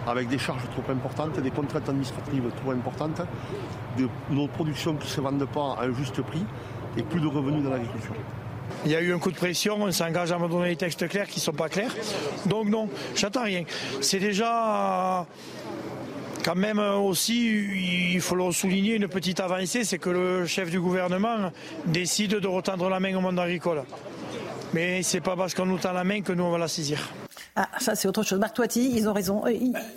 avec des charges trop importantes, des contraintes administratives trop importantes, de nos productions qui ne se vendent pas à un juste prix et plus de revenus dans l'agriculture. Il y a eu un coup de pression, on s'engage à me donner des textes clairs qui ne sont pas clairs. Donc non, j'attends rien. C'est déjà quand même aussi, il faut le souligner, une petite avancée, c'est que le chef du gouvernement décide de retendre la main au monde agricole. Mais ce n'est pas parce qu'on nous tend la main que nous on va la saisir. Ah, ça c'est autre chose. Marc Toiti, ils ont raison. Euh,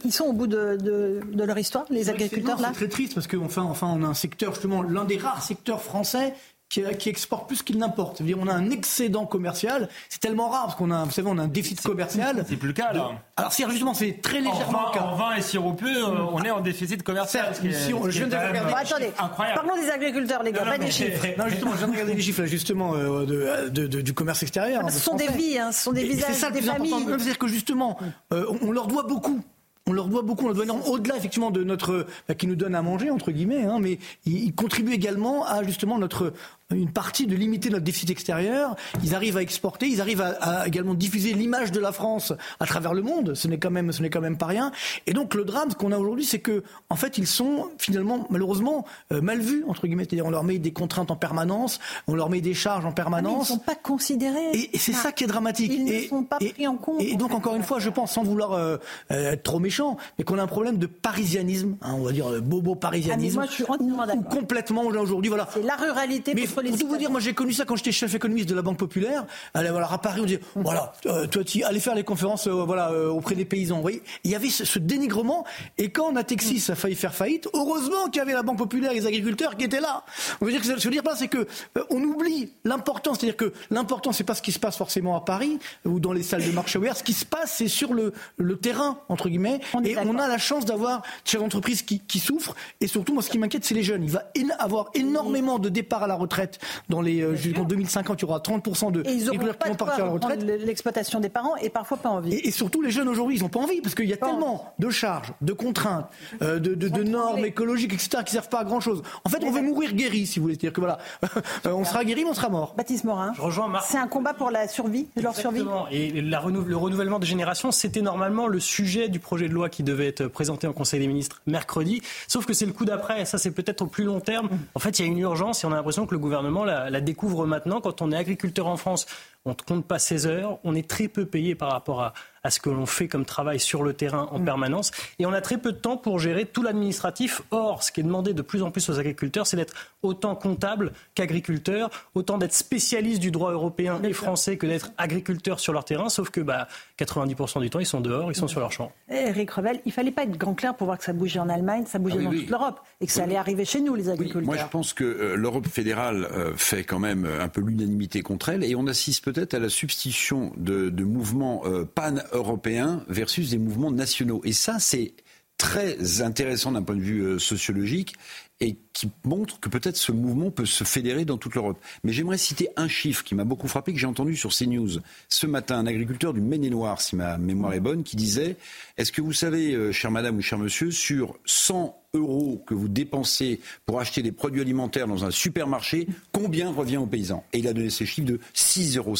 ils, sont au bout de, leur histoire, les agriculteurs là. C'est très triste parce qu'enfin, enfin, on a un secteur justement l'un des rares secteurs français qui, exporte plus qu'il n'importe. dire on a un excédent commercial. C'est tellement rare parce qu'on a, vous savez, on a un déficit commercial. C'est plus le cas là. Alors si justement, c'est très légèrement en vin, En vin et siropeux, euh, on est en déficit commercial. si on, je viens de regarder. attendez, parlons des agriculteurs, les gars, pas des chiffres. Non, justement, je viens de regarder les chiffres justement euh, de, du commerce extérieur. Ah, ce sont des vies, hein, ce sont des visages, ça, des familles. C'est-à-dire que justement, euh, on leur doit beaucoup on leur doit beaucoup, on leur doit au-delà effectivement de notre, bah, qui nous donne à manger entre guillemets, hein, mais ils, contribuent également à justement notre une partie de limiter notre déficit extérieur. Ils arrivent à exporter, ils arrivent à, également diffuser l'image de la France à travers le monde. Ce n'est quand même, ce n'est quand même pas rien. Et donc le drame qu'on a aujourd'hui, c'est que en fait ils sont finalement malheureusement euh, mal vus entre guillemets. C'est-à-dire on leur met des contraintes en permanence, on leur met des charges en permanence. Ah, ils ne sont pas considérés. Et, c'est ça qui est dramatique. Ils et, ne sont pas pris en compte. Et, donc encore une fois, je pense sans vouloir euh, euh, être trop méchant, mais qu'on a un problème de parisianisme, hein, on va dire bobo parisianisme. Ah, moi, je suis d'accord. Complètement aujourd'hui, voilà. C'est la ruralité mais pour tout vous dire, moi j'ai connu ça quand j'étais chef économiste de la Banque Populaire. Voilà, à Paris, on disait, voilà, euh, toi, tu allais faire les conférences, euh, voilà, euh, auprès des paysans. Vous voyez, il y avait ce, dénigrement. Et quand Natexis a failli faire faillite, heureusement qu'il y avait la Banque Populaire et les agriculteurs qui étaient là. On veut dire que ce que je veux dire c'est que on oublie l'important, c'est-à-dire que l'important, c'est pas ce qui se passe forcément à Paris ou dans les salles de marché ouvert. Ce qui se passe, c'est sur le, le terrain entre guillemets. et on a la chance d'avoir chefs d'entreprise qui, qui souffrent. Et surtout, moi, ce qui m'inquiète, c'est les jeunes. Il va avoir énormément de départs à la retraite dans les jusqu'en 2050, il y aura 30% de et ils auront pas qui vont partir à la retraite. L'exploitation des parents et parfois pas envie. Et, surtout les jeunes aujourd'hui, ils n'ont pas envie parce qu'il y a tellement de charges, de contraintes, euh, de, de, de normes écologiques, etc. qui servent pas à grand chose. En fait, on veut mourir guéri, si vous voulez. dire que voilà, euh, on sera guéri, mais on sera mort. Baptiste Morin. Je rejoins C'est un combat pour la survie, leur survie? Et la le renouvellement des générations, c'était normalement le sujet du projet de loi qui devait être présenté au Conseil des ministres mercredi. Sauf que c'est le coup d'après, et ça c'est peut-être au plus long terme. En fait, il y a une urgence et on a l'impression que le gouvernement la, la découvre maintenant quand on est agriculteur en France, on ne compte pas ses heures, on est très peu payé par rapport à, à ce que l'on fait comme travail sur le terrain en mm. permanence. Et on a très peu de temps pour gérer tout l'administratif. Or, ce qui est demandé de plus en plus aux agriculteurs, c'est d'être autant comptable qu'agriculteur, autant d'être spécialiste du droit européen et français que d'être agriculteur sur leur terrain, sauf que bah, 90% du temps, ils sont dehors, ils sont sur leur champ. Eric eh, Revel, il fallait pas être grand clair pour voir que ça bougeait en Allemagne, ça bougeait ah dans toute l'Europe, et que ça allait arriver chez nous, les agriculteurs. moi, je pense que euh, l'Europe fédérale euh, fait quand même un peu l'unanimité contre elle, et on assiste peut-être à la substitution de, mouvements euh, pan-européens versus des mouvements nationaux. Et ça, c'est très intéressant d'un point de vue sociologique et qui montre que peut-être ce mouvement peut se fédérer dans toute l'Europe. Mais j'aimerais citer un chiffre qui m'a beaucoup frappé, que j'ai entendu sur CNews. Ce matin, un agriculteur du Maine-et-Loire, si ma mémoire est bonne, qui disait, est-ce que vous savez, euh, chère madame ou cher monsieur, sur 100 euros que vous dépensez pour acheter des produits alimentaires dans un supermarché, combien revient aux paysans? Et il a donné ces chiffres de 6,50 euros.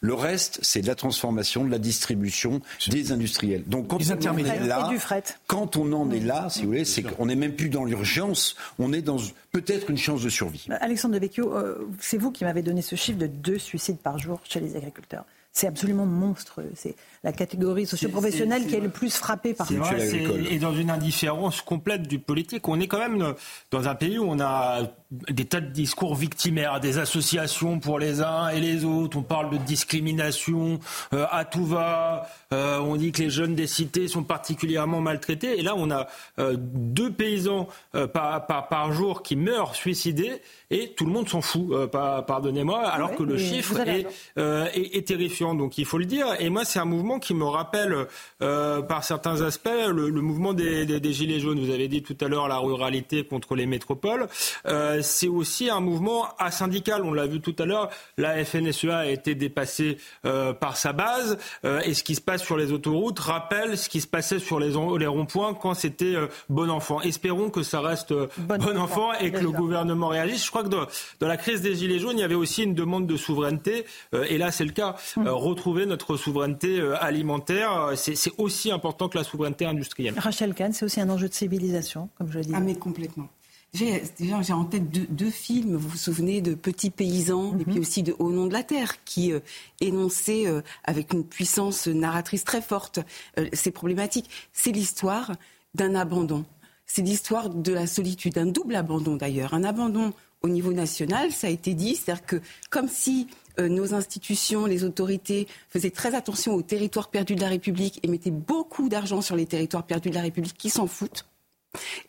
Le reste, c'est de la transformation, de la distribution, des industriels. Donc quand on en est là, quand on en est là, si vous voulez, c'est qu'on n'est même plus dans l'urgence, on dans peut-être une chance de survie. Bah, Alexandre Devecchio, euh, c'est vous qui m'avez donné ce chiffre de deux suicides par jour chez les agriculteurs. C'est absolument monstrueux. La catégorie socioprofessionnelle qui est le plus frappée par ça. Et dans une indifférence complète du politique. On est quand même dans un pays où on a des tas de discours victimaires, des associations pour les uns et les autres. On parle de discrimination euh, à tout va. Euh, on dit que les jeunes des cités sont particulièrement maltraités. Et là, on a euh, deux paysans par, par, par, jour qui meurent suicidés et tout le monde s'en fout, pardonnez-moi, alors que le chiffre est, est, est, terrifiant. Donc il faut le dire. Et moi, c'est un mouvement qui me rappelle par certains aspects le, le mouvement des, des, des, Gilets jaunes. Vous avez dit tout à l'heure la ruralité contre les métropoles c'est aussi un mouvement asyndical. On l'a vu tout à l'heure, la FNSEA a été dépassée euh, par sa base. Euh, et ce qui se passe sur les autoroutes rappelle ce qui se passait sur les, les ronds-points quand c'était euh, bon enfant. Espérons que ça reste bon, enfant, et que le gouvernement réagisse. Je crois que dans, la crise des Gilets jaunes, il y avait aussi une demande de souveraineté. et là, c'est le cas. Hum. retrouver notre souveraineté alimentaire, c'est aussi important que la souveraineté industrielle. Rachel Kahn, c'est aussi un enjeu de civilisation, comme je le dis. Ah, mais complètement. J'ai en tête deux, films, vous vous souvenez de Petits paysans et puis mhm. aussi de Au nom de la terre, qui euh, énonçaient euh, avec une puissance narratrice très forte euh, ces problématiques. C'est l'histoire d'un abandon. C'est l'histoire de la solitude, un double abandon d'ailleurs. Un abandon au niveau national, ça a été dit, c'est-à-dire que comme si nos institutions, les autorités faisaient très attention aux territoires perdus de la République et mettaient beaucoup d'argent sur les territoires perdus de la République qui s'en foutent.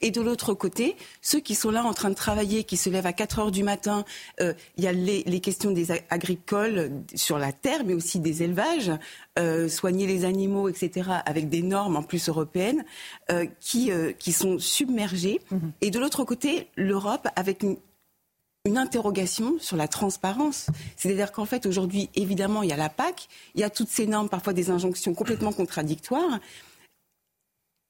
Et de l'autre côté, ceux qui sont là en train de travailler, qui se lèvent à 4 heures du matin, euh, il y a les, questions des agricoles sur la terre, mais aussi des élevages, euh, soigner les animaux, etc., avec des normes en plus européennes, euh, qui, qui sont submergées. Mhm. Et de l'autre côté, l'Europe avec une, une interrogation sur la transparence. C'est-à-dire qu'en fait, aujourd'hui, évidemment, il y a la PAC, il y a toutes ces normes, parfois des injonctions complètement contradictoires.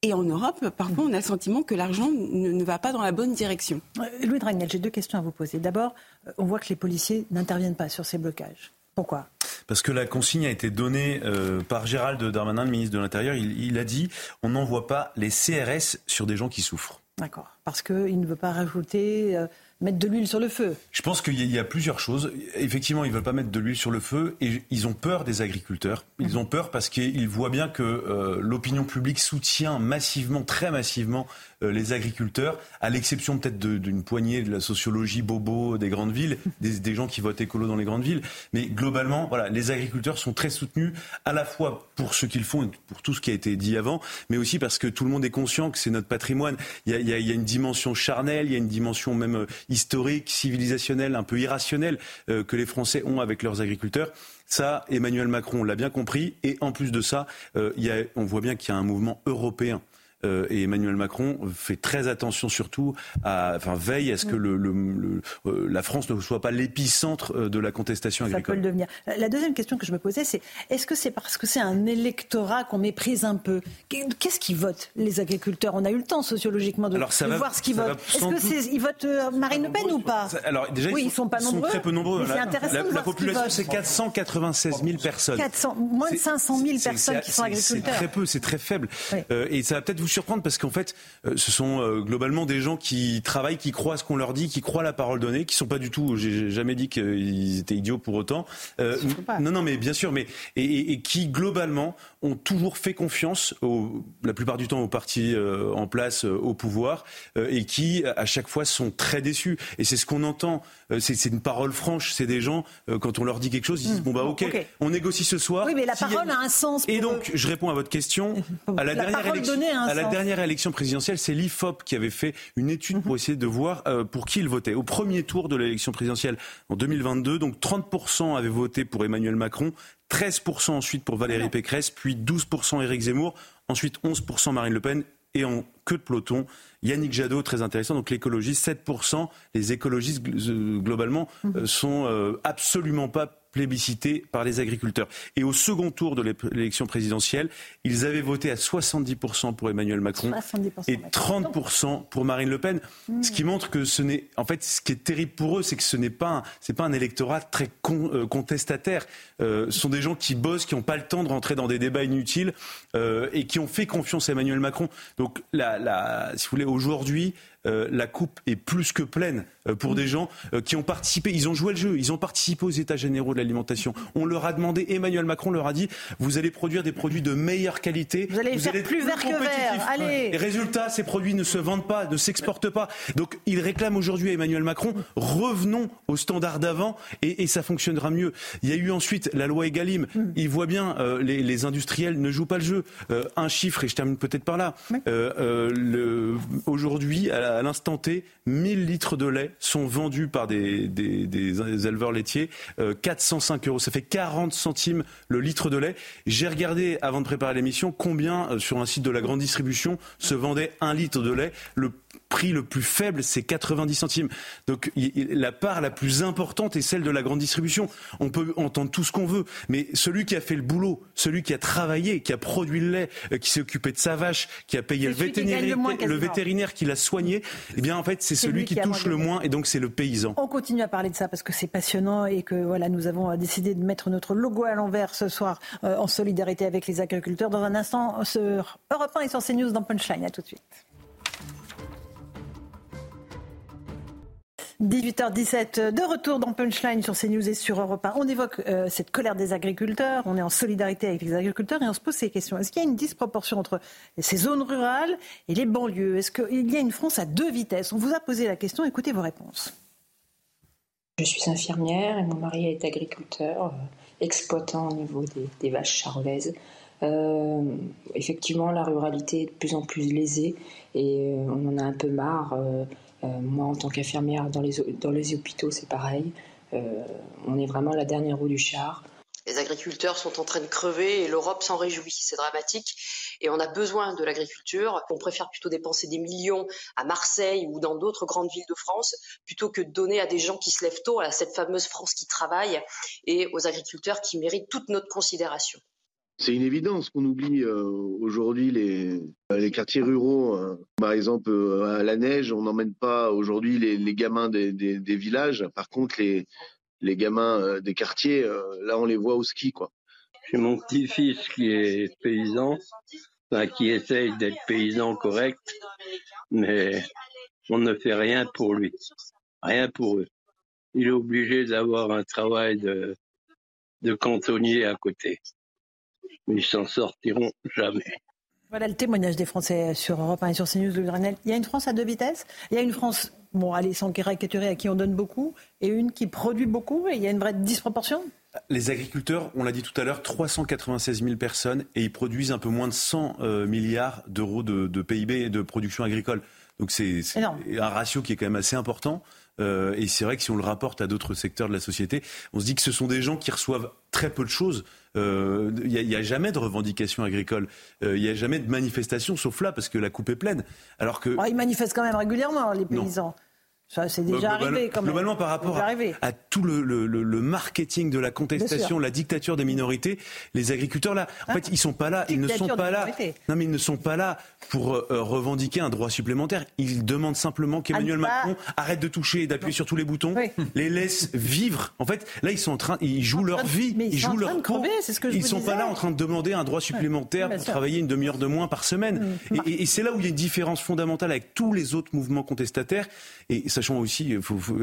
Et en Europe, parfois, on a le sentiment que l'argent ne, va pas dans la bonne direction. Euh, Louis Dragnel, j'ai deux questions à vous poser. D'abord, euh, on voit que les policiers n'interviennent pas sur ces blocages. Pourquoi? Parce que la consigne a été donnée euh, par Gérald Darmanin, le ministre de l'Intérieur. Il, a dit on n'envoie pas les CRS sur des gens qui souffrent. D'accord. Parce qu'il ne veut pas rajouter mettre de l'huile sur le feu Je pense qu'il y, a plusieurs choses. Effectivement, ils ne veulent pas mettre de l'huile sur le feu et ils ont peur des agriculteurs. Ils ont peur parce qu'ils voient bien que euh, l'opinion publique soutient massivement, très massivement, les agriculteurs, à l'exception peut-être d'une poignée de la sociologie bobo des grandes villes, des, gens qui votent écolo dans les grandes villes. Mais globalement, voilà, les agriculteurs sont très soutenus, à la fois pour ce qu'ils font et pour tout ce qui a été dit avant, mais aussi parce que tout le monde est conscient que c'est notre patrimoine. Il y, a, une dimension charnelle, il y a une dimension même euh, historique, civilisationnelle, un peu irrationnelle euh, que les Français ont avec leurs agriculteurs. Ça, Emmanuel Macron l'a bien compris. Et en plus de ça, on voit bien qu'il y a un mouvement européen euh, et Emmanuel Macron fait très attention surtout, à, enfin veille à ce que le, euh, la France ne soit pas l'épicentre euh, de la contestation agricole. Ça peut le devenir. La deuxième question que je me posais, c'est est-ce que c'est parce que c'est un électorat qu'on méprise un peu? Qu'est-ce qu'ils votent les agriculteurs? On a eu le temps sociologiquement de, voir ce qu'ils votent. Est-ce qu'ils votent Marine Le Pen ou pas? Alors déjà, oui, ils, sont, pas nombreux. très peu nombreux. C'est intéressant la, la population, c'est 496 000 personnes. 400, moins de 500 000 personnes qui sont agriculteurs. C'est très peu, c'est très faible. et ça va peut-être vous surprendre parce qu'en fait, euh, ce sont euh, globalement des gens qui travaillent, qui croient ce qu'on leur dit, qui croient la parole donnée, qui sont pas du tout. J'ai jamais dit qu'ils étaient idiots pour autant. Euh, non, non, mais bien sûr, mais et, qui globalement ont toujours fait confiance, la plupart du temps, aux partis en place, au pouvoir, et qui, à chaque fois, sont très déçus. Et c'est ce qu'on entend. c'est une parole franche. C'est des gens, quand on leur dit quelque chose, ils disent, bon, bah, ok, on négocie ce soir. Oui, mais la parole a, un sens. et donc, je réponds à votre question. À la, dernière, élection, à la dernière élection présidentielle, c'est l'IFOP qui avait fait une étude pour essayer de voir pour qui il votait. Au premier tour de l'élection présidentielle en 2022, donc 30% avaient voté pour Emmanuel Macron, 13% ensuite pour Valérie Pécresse, puis 12% Éric Zemmour, ensuite 11% Marine Le Pen et en queue de peloton, Yannick Jadot, très intéressant, donc l'écologie, 7%. Les écologistes, globalement, mmh. euh, sont euh, absolument pas plébiscité par les agriculteurs. Et au second tour de l'élection présidentielle, ils avaient voté à 70% pour Emmanuel Macron et 30% pour Marine Le Pen. Ce qui montre que ce n'est, en fait, ce qui est terrible pour eux, c'est que ce n'est pas, c'est pas un électorat très euh, contestataire. Euh, ce sont des gens qui bossent, qui n'ont pas le temps de rentrer dans des débats inutiles euh, et qui ont fait confiance à Emmanuel Macron. Donc, la, la, si vous voulez, aujourd'hui, la coupe est plus que pleine pour des gens euh, qui ont participé. Ils ont joué le jeu, ils ont participé aux États généraux de l'alimentation. On leur a demandé, Emmanuel Macron leur a dit, vous allez produire des produits de meilleure qualité. Vous allez faire plus vert que vert. Allez. Les résultats, ces produits ne se vendent pas, ne s'exportent pas. Donc, ils réclament aujourd'hui à Emmanuel Macron, revenons aux standards d'avant et, ça fonctionnera mieux. Il y a eu ensuite la loi Egalim. Mm. Il voit bien, les, industriels ne jouent pas le jeu. un chiffre, et je termine peut-être par là. aujourd'hui, à à l'instant T, 1000 litres de lait sont vendus par des, éleveurs laitiers, 405 euh, euros. Ça fait 40 centimes le litre de lait. J'ai regardé, avant de préparer l'émission, combien euh, sur un site de la grande distribution se vendait un litre de lait. Le prix le plus faible, c'est 90 centimes. Donc la part la plus importante est celle de la grande distribution. On peut entendre tout ce qu'on veut, mais celui qui a fait le boulot, celui qui a travaillé, qui a produit le lait, euh, qui s'est occupé de sa vache, qui a payé le vétérinaire, le, vétérinaire qui l'a soigné, eh bien en fait c'est celui qui, touche le moins et donc c'est le paysan. On continue à parler de ça parce que c'est passionnant et que voilà nous avons décidé de mettre notre logo à l'envers ce soir euh, en solidarité avec les agriculteurs. Dans un instant, sur Europe 1 et sur CNews dans Punchline. À tout de suite. 18h17, de retour dans Punchline sur CNews et sur Europe 1. On évoque euh, cette colère des agriculteurs, on est en solidarité avec les agriculteurs et on se pose ces questions. Est-ce qu'il y a une disproportion entre ces zones rurales et les banlieues? Est-ce qu'il y a une France à deux vitesses? On vous a posé la question, écoutez vos réponses. Je suis infirmière et mon mari est agriculteur, euh, exploitant au niveau des, vaches charolaises. Euh, effectivement, la ruralité est de plus en plus lésée et on en a un peu marre. Moi, en tant qu'infirmière dans les, dans les hôpitaux, c'est pareil. Euh, on est vraiment la dernière roue du char. Les agriculteurs sont en train de crever et l'Europe s'en réjouit. C'est dramatique et on a besoin de l'agriculture. On préfère plutôt dépenser des millions à Marseille ou dans d'autres grandes villes de France plutôt que de donner à des gens qui se lèvent tôt, à cette fameuse France qui travaille et aux agriculteurs qui méritent toute notre considération. C'est une évidence qu'on oublie euh, aujourd'hui les, euh, les quartiers ruraux. Hein. Par exemple, euh, à la neige, on n'emmène pas aujourd'hui les, gamins des, villages. Par contre, les, gamins des quartiers, là, on les voit au ski, quoi. J'ai mon petit-fils qui est paysan, qui essaye d'être paysan correct, mais on ne fait rien pour lui, rien pour eux. Il est obligé d'avoir un travail de, de cantonnier à côté mais ils s'en sortiront jamais. Voilà le témoignage des Français sur Europe 1 et sur CNews, le Grenelle. Il y a une France à deux vitesses. Il y a une France, bon, allez, sans caricaturer, à qui on donne beaucoup, et une qui produit beaucoup, et il y a une vraie disproportion les agriculteurs, on l'a dit tout à l'heure, 396 000 personnes et ils produisent un peu moins de 100 euh, milliards d'euros de, de, PIB et de production agricole. Donc c'est un ratio qui est quand même assez important. Euh, et c'est vrai que si on le rapporte à d'autres secteurs de la société, on se dit que ce sont des gens qui reçoivent très peu de choses. Il euh, n'y a, jamais de revendications agricoles. Il euh, n'y a jamais de manifestations, sauf là, parce que la coupe est pleine. Alors que... ils manifestent quand même régulièrement, les paysans. Ça, c'est déjà arrivé quand Globalement, par rapport à, tout le, le, le, marketing de la contestation, la dictature des minorités, les agriculteurs là, en hein fait, ils sont pas là, ils ne sont pas là. Non, mais ils ne sont pas là pour euh, revendiquer un droit supplémentaire. Ils demandent simplement qu'Emmanuel Macron arrête de toucher et d'appuyer sur tous les boutons, les laisse vivre. En fait, là, ils sont en train, ils jouent leur vie, ils, jouent leur je Ils sont pas là en train de demander un droit supplémentaire pour travailler une demi-heure de moins par semaine. Mm. Et, et c'est là où il y a une différence fondamentale avec tous les autres mouvements contestataires. Et sachant aussi,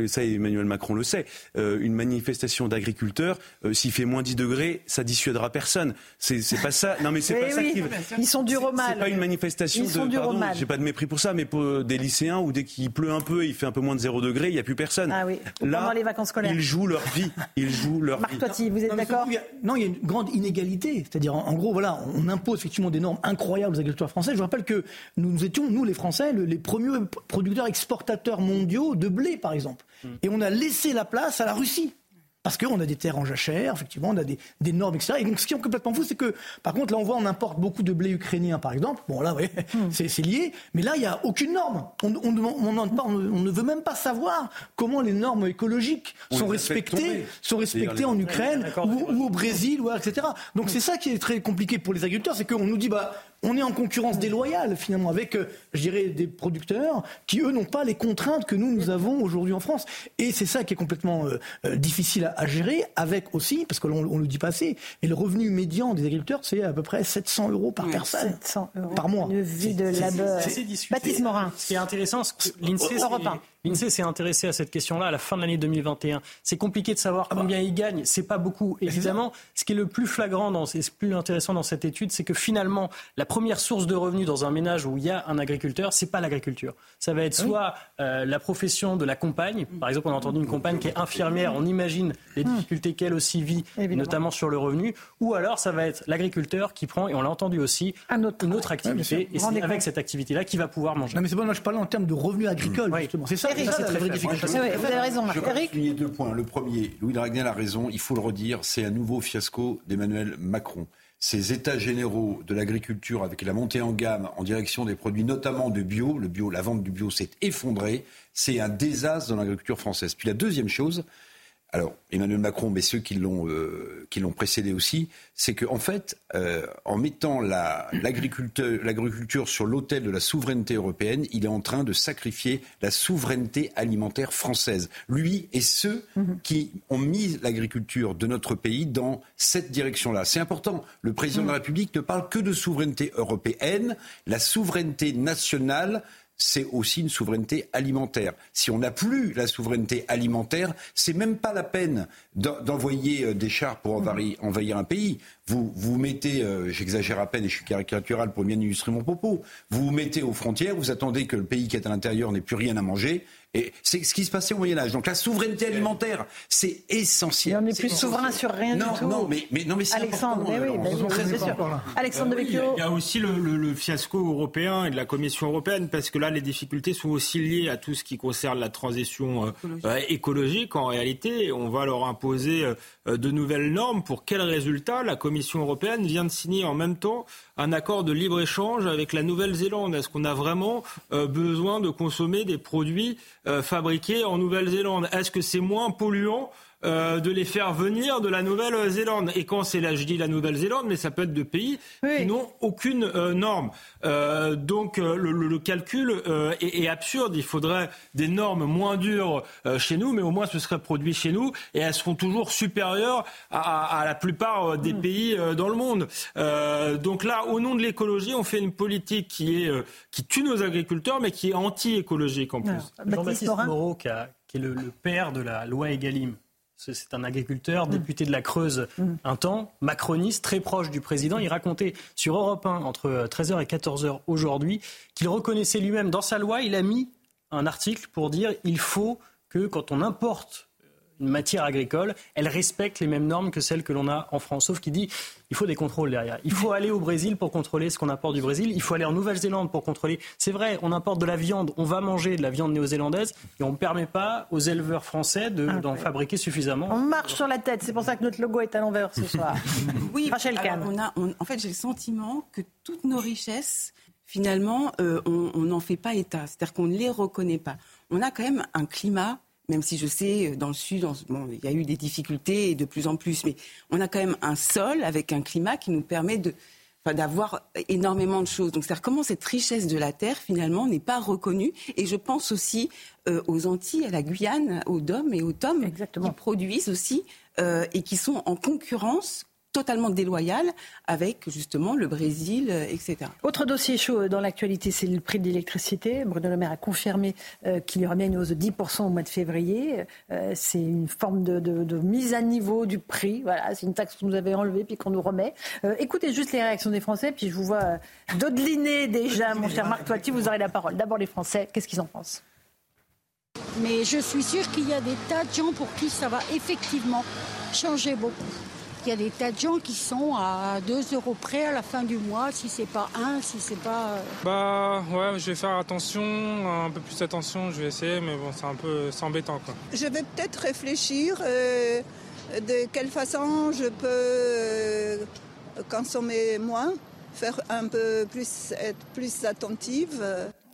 ça Emmanuel Macron le sait, une manifestation d'agriculteurs, s'il fait moins 10 degrés, ça dissuadera personne. C'est pas ça. Non, mais c'est pas ça qui. Ils sont durs au mal. C'est pas une manifestation Ils sont de. Pardon, j'ai pas de mépris pour ça, mais pour des lycéens où dès qu'il pleut un peu, il fait un peu moins de 0 degré, il n'y a plus personne. Ah oui. Là, pendant les vacances scolaires. Ils jouent leur vie. Ils jouent leur Marc vie. Totti, vous êtes d'accord Non, il y a une grande inégalité. C'est-à-dire, en, gros, voilà, on impose effectivement des normes incroyables aux agriculteurs français. Je vous rappelle que nous, étions, nous les Français, les premiers producteurs exportateurs mondiaux de blé, par exemple. Hmm. Et on a laissé la place à la Russie. Parce qu'on a des terres en jachère, effectivement, on a des, des, normes, etc. Et donc, ce qui est complètement fou, c'est que, par contre, là, on voit, on importe beaucoup de blé ukrainien, par exemple. Bon, là, oui, hmm. c'est lié. Mais là, il n'y a aucune norme. On, on, on, on, ne veut même pas savoir comment les normes écologiques sont respectées, sont respectées en Ukraine ou, ou, au Brésil, ou, etc. Donc, c'est ça qui est très compliqué pour les agriculteurs, c'est qu'on nous dit, bah, on est en concurrence déloyale finalement avec, euh, je dirais, des producteurs qui eux n'ont pas les contraintes que nous nous avons aujourd'hui en France. Et c'est ça qui est complètement euh, euh, difficile à, gérer, avec aussi, parce que l'on ne le dit pas assez, et le revenu médian des agriculteurs c'est à peu près 700 euros par personne, 700 euros par mois. Une vie de labeur. Baptiste Morin. Ce qui est intéressant, c'est que l'INSEE L'INSEE s'est intéressé à cette question-là à la fin de l'année 2021. C'est compliqué de savoir ah bah. combien il gagne. C'est pas beaucoup, évidemment. Ce qui est le plus flagrant dans, et plus intéressant dans cette étude, c'est que finalement, la première source de revenus dans un ménage où il y a un agriculteur, c'est pas l'agriculture. Ça va être ah soit euh, la profession de la compagne. Par exemple, on a entendu une compagne qui est infirmière. On imagine les hmm. difficultés qu'elle aussi vit, notamment sur le revenu. Ou alors, ça va être l'agriculteur qui prend, et on l'a entendu aussi, une autre activité. et c'est avec cette activité-là qu'il va pouvoir manger. Non, mais c'est bon, moi je parle en termes de revenus agricoles, justement. C'est ça c'est très, vous avez raison, Marc. Je souligner deux points. Le premier, Louis Dragnel a raison, il faut le redire, c'est un nouveau fiasco d'Emmanuel Macron. Ces états généraux de l'agriculture avec la montée en gamme en direction des produits notamment de bio, le bio, la vente du bio s'est effondrée, c'est un désastre dans l'agriculture française. Puis la deuxième chose, alors Emmanuel Macron, mais ceux qui l'ont euh, qui l'ont précédé aussi, c'est qu'en en fait, euh, en mettant l'agriculture sur l'autel de la souveraineté européenne, il est en train de sacrifier la souveraineté alimentaire française. Lui et ceux mhm. qui ont mis l'agriculture de notre pays dans cette direction-là. C'est important. Le président de la mhm. République ne parle que de souveraineté européenne. La souveraineté nationale c'est aussi une souveraineté alimentaire. Si on n'a plus la souveraineté alimentaire, c'est même pas la peine d'envoyer euh, des chars pour envahir, un pays. Vous vous mettez, euh, j'exagère à peine et je suis caricatural pour bien illustrer mon propos, vous vous mettez aux frontières, vous attendez que le pays qui est à l'intérieur n'ait plus rien à manger, et c'est ce qui se passait au Moyen Âge. Donc la souveraineté alimentaire, c'est essentiel. on n'est plus souverain sur rien non, du tout. Non, mais, mais, non, mais c'est Alexandre, oui, sûr. Alexandre de Vecchio. Il y a aussi le, fiasco européen et de la Commission européenne, parce que là, les difficultés sont aussi liées à tout ce qui concerne la transition euh, euh, écologique. En réalité, on va leur imposer euh, de nouvelles normes. Pour quel résultat La Commission européenne vient de signer en même temps un accord de libre-échange avec la Nouvelle-Zélande? Est-ce qu'on a vraiment euh, besoin de consommer des produits fabriqués en Nouvelle-Zélande. Est-ce que c'est moins polluant euh, de les faire venir de la Nouvelle-Zélande. Et quand c'est là, je dis la Nouvelle-Zélande, mais ça peut être de pays qui n'ont aucune euh, norme. Euh, donc le, calcul est, absurde. Il faudrait des normes moins dures chez nous, mais au moins ce serait produit chez nous et elles seront toujours supérieures à, la plupart des mm. pays dans le monde. donc là, au nom de l'écologie, on fait une politique qui est qui tue nos agriculteurs, mais qui est anti-écologique en plus. Jean-Baptiste Moreau, qui, est le, le, père de la loi Egalim, c'est un agriculteur, mm. député de la Creuse mm. un temps, macroniste, très proche du président. Il racontait sur Europe 1 entre 13h et 14h aujourd'hui qu'il reconnaissait lui-même dans sa loi, il a mis un article pour dire il faut que quand on importe matière agricole, elle respecte les mêmes normes que celles que l'on a en France. Sauf qu'il dit il faut des contrôles derrière. Il faut aller au Brésil pour contrôler ce qu'on importe du Brésil. Il faut aller en Nouvelle-Zélande pour contrôler. C'est vrai, on importe de la viande, on va manger de la viande néo-zélandaise et on ne permet pas aux éleveurs français d'en fabriquer suffisamment. On marche sur la tête. C'est pour ça que notre logo est à l'envers ce soir. oui, Rachel On a, en fait, j'ai le sentiment que toutes nos richesses, finalement, euh, on n'en fait pas état. C'est-à-dire qu'on ne les reconnaît pas. On a quand même un climat même si je sais, euh, dans le sud, il y a eu des difficultés et de plus en plus, mais on a quand même un sol avec un climat qui nous permet de, d'avoir énormément de choses. Donc, c'est-à-dire comment cette richesse de la terre, finalement, n'est pas reconnue. Et je pense aussi euh, aux Antilles, à la Guyane, aux DOM et aux TOM, qui produisent aussi euh, et qui sont en concurrence totalement déloyale avec justement le Brésil, euh, etc. Autre dossier chaud dans l'actualité, c'est le prix de l'électricité. Bruno Le Maire a confirmé euh, qu'il y aurait bien une hausse de 10% au mois de février. Euh, c'est une forme de, mise à niveau du prix. Voilà, c'est une taxe qu'on nous avait enlevée puis qu'on nous remet. écoutez juste les réactions des Français, puis je vous vois dodeliner déjà, mon cher Marc Toiti, vous aurez la parole. D'abord les Français, qu'est-ce qu'ils en pensent? Mais je suis sûre qu'il y a des tas de gens pour qui ça va effectivement changer beaucoup. Il y a des tas de gens qui sont à 2 euros près à la fin du mois, si c'est pas 1, si c'est pas. Euh, bah ouais, je vais faire attention, un peu plus attention, je vais essayer, mais bon, c'est un peu embêtant quoi. Je vais peut-être réfléchir euh, de quelle façon je peux euh, consommer moins, faire un peu plus, être plus attentive.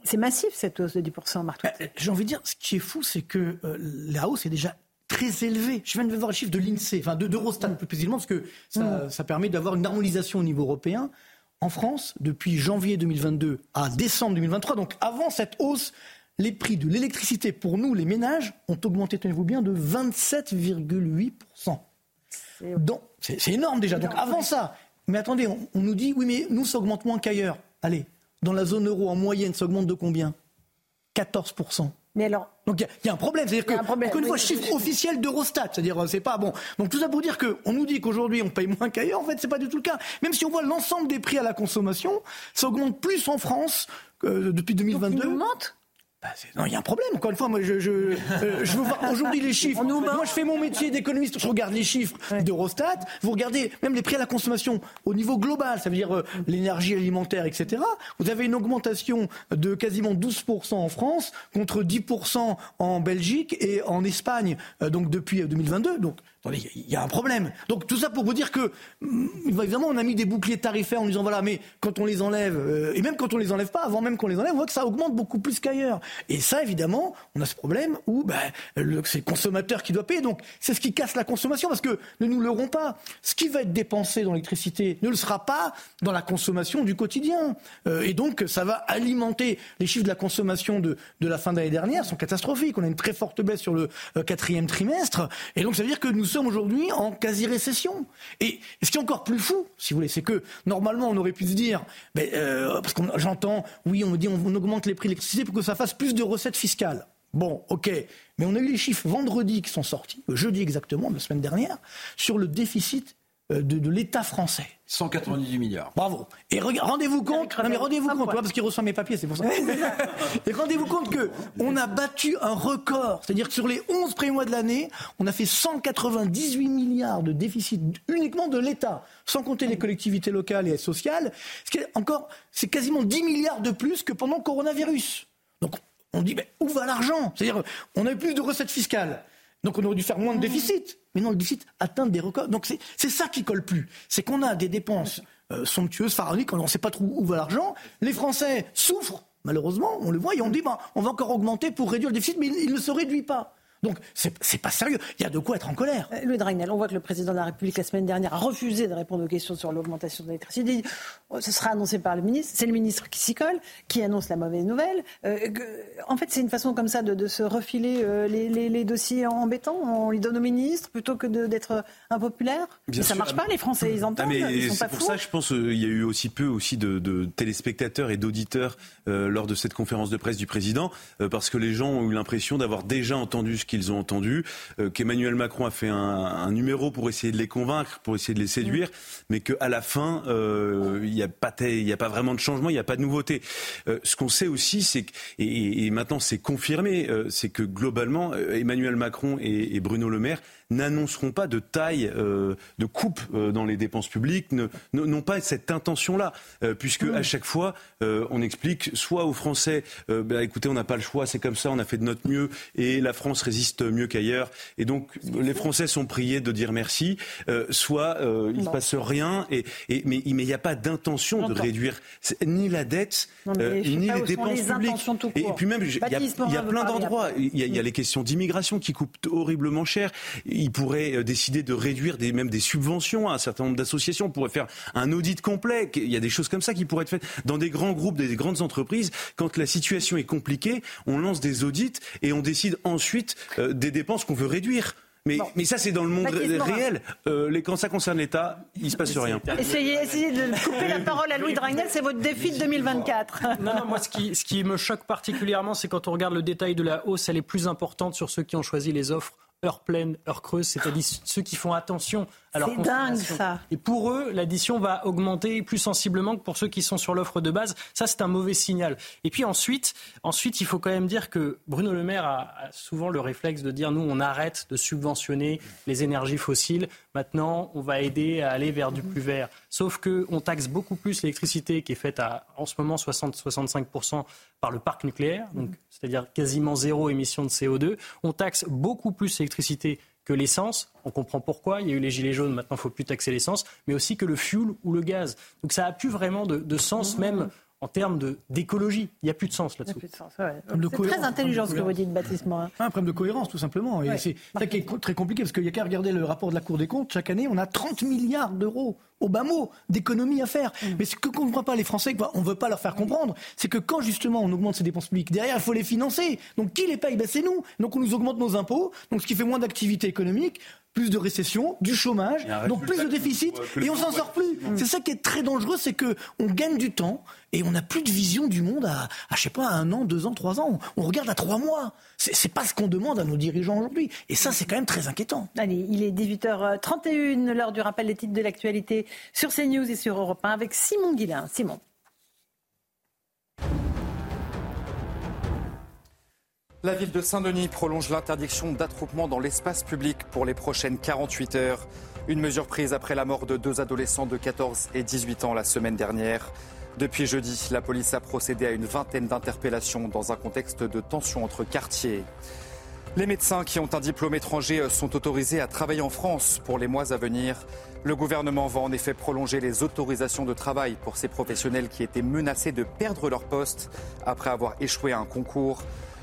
C'est massif cette hausse de 10%, Marc. J'ai envie de dire, ce qui est fou, c'est que la hausse est déjà très élevé. Je viens de voir le chiffre de l'INSEE, enfin d'Eurostat plus précisément, parce que ça, mm. permet d'avoir une harmonisation au niveau européen. En France, depuis janvier 2022 à décembre 2023, donc avant cette hausse, les prix de l'électricité pour nous, les ménages, ont augmenté, tenez-vous bien, de 27,8%. Donc, c'est énorme déjà. Donc avant ça, mais attendez, on, on, nous dit, oui, mais nous, ça augmente moins qu'ailleurs. Allez, dans la zone euro, en moyenne, ça augmente de combien? 14%. Mais alors, donc il y, a un problème, c'est-à-dire que encore une fois chiffre officiel d'Eurostat, c'est-à-dire c'est pas bon. Donc tout ça pour dire que on nous dit qu'aujourd'hui on paye moins qu'ailleurs, en fait c'est pas du tout le cas. Même si on voit l'ensemble des prix à la consommation, ça augmente plus en France que depuis 2022. Donc, bah, non, il y a un problème. Encore une fois, moi, je, je, euh, je veux voir aujourd'hui les chiffres. Moi, je fais mon métier d'économiste. Je regarde les chiffres d'Eurostat. Vous regardez même les prix à la consommation au niveau global, ça veut dire euh, l'énergie alimentaire, etc. Vous avez une augmentation de quasiment 12% en France contre 10% en Belgique et en Espagne, euh, donc depuis 2022. Donc il y a un problème. Donc tout ça pour vous dire que, mm, évidemment, on a mis des boucliers tarifaires en disant voilà, mais quand on les enlève, euh, et même quand on les enlève pas, avant même qu'on les enlève, on voit que ça augmente beaucoup plus qu'ailleurs. Et ça, évidemment, on a ce problème où ben, c'est le consommateur qui doit payer. Donc c'est ce qui casse la consommation parce que ne nous leurrons pas. Ce qui va être dépensé dans l'électricité ne le sera pas dans la consommation du quotidien. Euh, et donc ça va alimenter les chiffres de la consommation de, de la fin d'année dernière sont catastrophiques. On a une très forte baisse sur le euh, quatrième trimestre. Et donc ça veut dire que nous sommes aujourd'hui en quasi-récession. Et, ce qui est encore plus fou, si vous voulez, c'est que normalement on aurait pu se dire, euh, parce que j'entends, oui, on me dit on, augmente les prix de l'électricité pour que ça fasse plus de recettes fiscales. Bon, ok, mais on a eu les chiffres vendredi qui sont sortis, jeudi exactement, la semaine dernière, sur le déficit euh, de, l'État français. 198 milliards. Bravo. Et rendez-vous compte, non mais rendez-vous compte, parce qu'il reçoit mes papiers, c'est pour ça. et rendez-vous compte que on a battu un record, c'est-à-dire que sur les 11 premiers mois de l'année, on a fait 198 milliards de déficit uniquement de l'État, sans compter les collectivités locales et sociales. Ce qui est encore, c'est quasiment 10 milliards de plus que pendant le coronavirus. Donc on dit, mais où va l'argent? C'est-à-dire, on a eu plus de recettes fiscales. Donc on aurait dû faire moins de déficit. Mais non, le déficit atteint des records. Donc c'est ça qui colle plus. C'est qu'on a des dépenses euh, somptueuses, pharaoniques, on ne sait pas trop où va l'argent. Les Français souffrent, malheureusement, on le voit, et on dit, bah, on va encore augmenter pour réduire le déficit, mais il ne se réduit pas. Donc, c'est pas sérieux. Il y a de quoi être en colère. Euh, Louis Dragnel, on voit que le président de la République, la semaine dernière, a refusé de répondre aux questions sur l'augmentation de l'électricité. Oh, ce sera annoncé par le ministre. C'est le ministre qui s'y colle, qui annonce la mauvaise nouvelle. Euh, en fait, c'est une façon comme ça de, se refiler euh, les, dossiers embêtants. On lui donne au ministre plutôt que d'être impopulaire. mais ça marche pas, les Français, ils entendent. Ah, ils sont c'est pour ça, je pense, qu'il y a eu aussi peu aussi de, téléspectateurs et d'auditeurs lors de cette conférence de presse du président, parce que les gens ont eu l'impression d'avoir déjà entendu ce qu'ils ont entendu, euh, qu'Emmanuel Macron a fait un, numéro pour essayer de les convaincre, pour essayer de les séduire, mais qu'à la fin, euh, il n'y a, pas a pas vraiment de changement, il n'y a pas de nouveauté. Euh, ce qu'on sait aussi, c'est que, et, maintenant c'est confirmé, c'est que globalement, Emmanuel Macron et Bruno Le Maire n'annonceront pas de taille euh, de coupe euh, dans les dépenses publiques, n'ont pas cette intention-là, euh, puisque à chaque fois on explique soit aux Français, bah, écoutez, on n'a pas le choix, c'est comme ça, on a fait de notre mieux et la France résiste mieux qu'ailleurs, et donc les Français sont priés de dire merci, soit il ne se passe rien, et, et mais il n'y a pas d'intention de réduire ni la dette ni les dépenses publiques. Et, puis même, il y a, y a plein d'endroits, il y, y, a les questions d'immigration qui coûtent horriblement cher. il pourrait euh, décider de réduire des, même des subventions à un certain nombre d'associations. On pourrait faire un audit complet. Il y a des choses comme ça qui pourraient être faites dans des grands groupes, des grandes entreprises. Quand la situation est compliquée, on lance des audits et on décide ensuite euh, des dépenses qu'on veut réduire. Mais, mais ça, c'est dans le monde réel. Euh, quand ça concerne l'État, il ne se passe rien. Essayez, de couper la parole à Louis Dragnel, c'est votre défi de 2024. Non, non, moi, ce qui, ce qui me choque particulièrement, c'est quand on regarde le détail de la hausse, elle est plus importante sur ceux qui ont choisi les offres heure pleine, heure creuse, c'est-à-dire ceux qui font attention C'est dingue ça. Et pour eux, l'addition va augmenter plus sensiblement que pour ceux qui sont sur l'offre de base. Ça, c'est un mauvais signal. Et puis ensuite, ensuite, il faut quand même dire que Bruno Le Maire a, souvent le réflexe de dire nous, on arrête de subventionner les énergies fossiles. Maintenant, on va aider à aller vers du plus vert. Sauf qu'on taxe beaucoup plus l'électricité qui est faite à, en ce moment, 60-65% par le parc nucléaire, donc c'est-à-dire quasiment zéro émission de CO2. On taxe beaucoup plus l'électricité que l'essence. On comprend pourquoi. Il y a eu les gilets jaunes, maintenant il ne faut plus taxer l'essence, mais aussi que le fuel ou le gaz. Donc ça n'a plus vraiment de, sens, même en termes d'écologie. Il n'y a plus de sens là-dessous. C'est très intelligent ce que vous dites, Baptiste Morin. Un problème de cohérence, tout simplement. C'est ça qui est très compliqué, parce qu'il n'y a qu'à regarder le rapport de la Cour des comptes. Chaque année, on a 30 milliards d'euros au bas mot, d'économies à faire. Mm. Mais ce que ne comprennent pas les Français, on ne veut pas leur faire comprendre, c'est que quand justement on augmente ces dépenses publiques, derrière il faut les financer. Donc qui les paye? Ben, C'est nous. Donc on nous augmente nos impôts, donc ce qui fait moins d'activité économique, plus de récession, du chômage, donc plus de déficit, et on s'en sort plus. C'est ça qui est très dangereux, c'est que on gagne du temps et on n'a plus de vision du monde à, à, je sais pas, un an, deux ans, trois ans. On, regarde à trois mois. C'est pas ce qu'on demande à nos dirigeants aujourd'hui. Et ça, c'est quand même très inquiétant. Allez, il est 18h31, l'heure du rappel des titres de l'actualité sur CNews et sur Europe 1 avec Simon Guillain. Simon. La ville de Saint-Denis prolonge l'interdiction d'attroupement dans l'espace public pour les prochaines 48 heures. Une mesure prise après la mort de deux adolescents de 14 et 18 ans la semaine dernière. Depuis jeudi, la police a procédé à une vingtaine d'interpellations dans un contexte de tension entre quartiers. Les médecins qui ont un diplôme étranger sont autorisés à travailler en France pour les mois à venir. Le gouvernement va en effet prolonger les autorisations de travail pour ces professionnels qui étaient menacés de perdre leur poste après avoir échoué à un concours.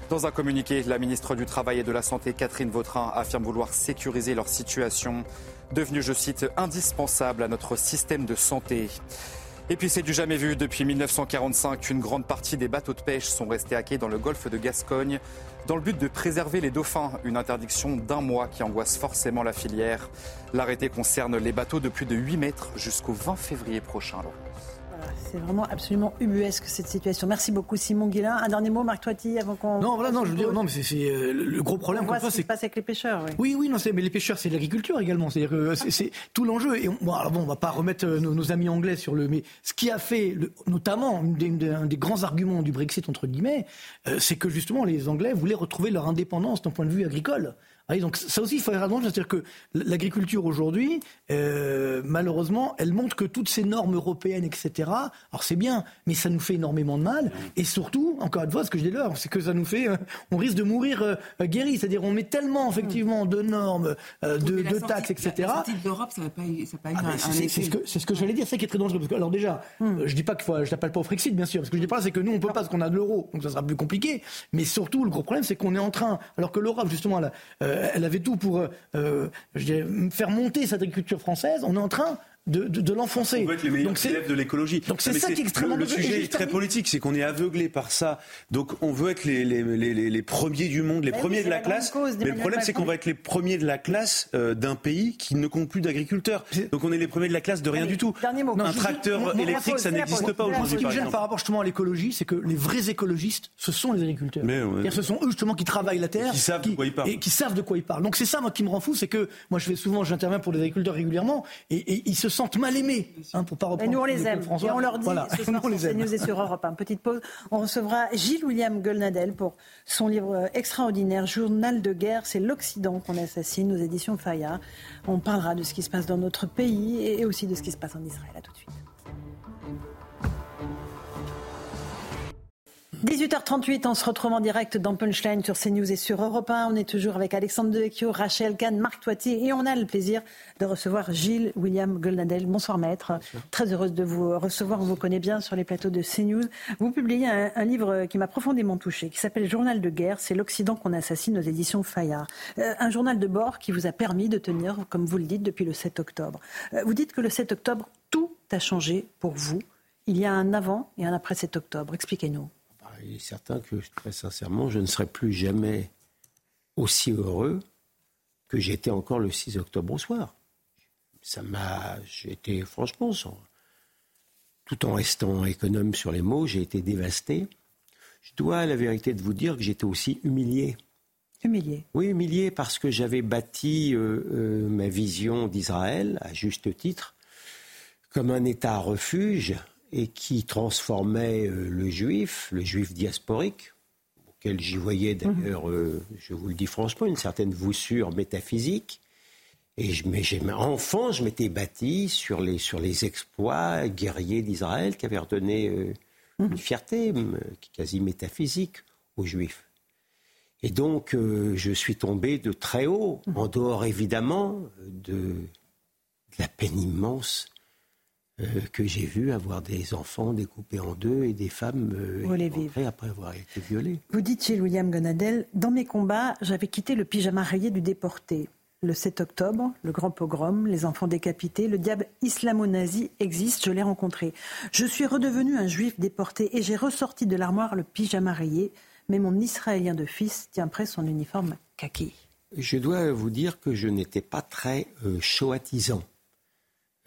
Dans un communiqué, la ministre du Travail et de la Santé, Catherine Vautrin, affirme vouloir sécuriser leur situation, devenue, je cite, indispensable à notre système de santé. Et puis c'est du jamais vu. Depuis 1945, une grande partie des bateaux de pêche sont restés hackés dans le golfe de Gascogne dans le but de préserver les dauphins. Une interdiction d'un mois qui angoisse forcément la filière. L'arrêté concerne les bateaux de plus de 8 mètres jusqu'au 20 février prochain. C'est vraiment absolument ubuesque cette situation. Merci beaucoup Simon Guillain. Un dernier mot, Marc Toiti, avant qu'on. Non, voilà, non, je veux dire, non, mais c'est euh, le gros problème. On voit ce qui se passe avec les pêcheurs. Oui, oui, non, mais les pêcheurs, c'est l'agriculture également. C'est-à-dire que c'est tout l'enjeu. Et on, bon, alors bon, on va pas remettre euh, nos, amis anglais sur le. Mais ce qui a fait, notamment, un des, grands arguments du Brexit entre guillemets, euh, c'est que justement les Anglais voulaient retrouver leur indépendance d'un point de vue agricole. Donc ça aussi, il faut faire attention. C'est-à-dire que l'agriculture aujourd'hui, euh, malheureusement, elle montre que toutes ces normes européennes, etc., alors c'est bien, mais ça nous fait énormément de mal. Et surtout, encore une fois, ce que je dis là, c'est que ça nous fait, euh, on risque de mourir euh, guéri. C'est-à-dire on met tellement, effectivement, de normes, de, taxes, etc. La, sortie de l'Europe, ça n'a pas ça pas eu ah, C'est ce que, ce que j'allais dire, c'est qui est très dangereux. Parce que, alors déjà, hmm. je dis pas qu'il faut, je n'appelle pas au Frexit, bien sûr. Ce que je dis pas, c'est que nous, on peut pas parce qu'on a de l'euro, donc ça sera plus compliqué. Mais surtout, le gros problème, c'est qu'on est en train, alors que l'Europe, justement, là, euh, elle avait tout pour euh, faire monter cette agriculture française. On est en train de, de, l'enfoncer. On veut être les meilleurs donc élèves de l'écologie. Donc c'est ça qui est extrêmement Le, le sujet est très politique, c'est qu'on est aveuglé par ça. Donc on veut être les, les, les, les premiers du monde, les premiers de la, classe. Mais le problème, c'est qu'on va être les premiers de la classe euh, d'un pays qui ne compte plus d'agriculteurs. Donc on est les premiers de la classe de rien du tout. Un tracteur électrique, ça n'existe pas aujourd'hui. Ce qui me gêne par rapport justement à l'écologie, c'est que les vrais écologistes, ce sont les agriculteurs. Mais Ce sont eux justement qui travaillent la terre, qui savent de quoi ils parlent. Et qui savent de quoi ils parlent. Donc c'est ça moi qui me rend fou, c'est que moi je fais souvent, j'interviens pour les agriculteurs régulièrement, et ils se sentent mal aimés. Hein, pour pas et nous, on les aime. Et on leur dit, voilà. ce soir, et sur Europe 1. Petite pause. On recevra Gilles William Golnadel pour son livre extraordinaire, Journal de guerre. C'est l'Occident qu'on assassine, aux éditions Fayard. On parlera de ce qui se passe dans notre pays et aussi de ce qui se passe en Israël. À tout de suite. 18h38, on se retrouve en direct dans Punchline sur CNews et sur Europe 1. On est toujours avec Alexandre Devecchio, Rachel Kahn, Marc Toitier et on a le plaisir de recevoir Gilles William Goldnadel. Bonsoir maître. Très heureuse de vous recevoir. On vous connaît bien sur les plateaux de CNews. Vous publiez un, livre qui m'a profondément touché, qui s'appelle Journal de guerre. C'est l'Occident qu'on assassine aux éditions Fayard. Euh, un journal de bord qui vous a permis de tenir, comme vous le dites, depuis le 7 octobre. Euh, vous dites que le 7 octobre, tout a changé pour vous. Il y a un avant et un après 7 octobre. Expliquez-nous il est certain que, très sincèrement, je ne serai plus jamais aussi heureux que j'étais encore le 6 octobre au soir. Ça m'a. J'étais, franchement, tout en restant économe sur les mots, j'ai été dévasté. Je dois à la vérité de vous dire que j'étais aussi humilié. Humilié Oui, humilié parce que j'avais bâti euh, euh, ma vision d'Israël, à juste titre, comme un État refuge et qui transformait euh, le juif, le juif diasporique, auquel j'y voyais d'ailleurs, mhm. je vous le dis franchement, une certaine voussure métaphysique. Et je, mais enfant, je m'étais bâti sur les, sur les exploits guerriers d'Israël qui avaient redonné une mhm. fierté quasi métaphysique aux Juifs. Et donc, euh, je suis tombé de très haut, mhm. en dehors évidemment de, la peine immense euh, que j'ai vu avoir des enfants découpés en deux et des femmes euh, après avoir été violées. Vous dites chez William Gonadel, dans mes combats, j'avais quitté le pyjama rayé du déporté le 7 octobre, le grand pogrom, les enfants décapités, le diable islamo-nazi existe, je l'ai rencontré. Je suis redevenu un juif déporté et j'ai ressorti de l'armoire le pyjama rayé, mais mon israélien de fils tient près son uniforme kaki. Je dois vous dire que je n'étais pas très euh,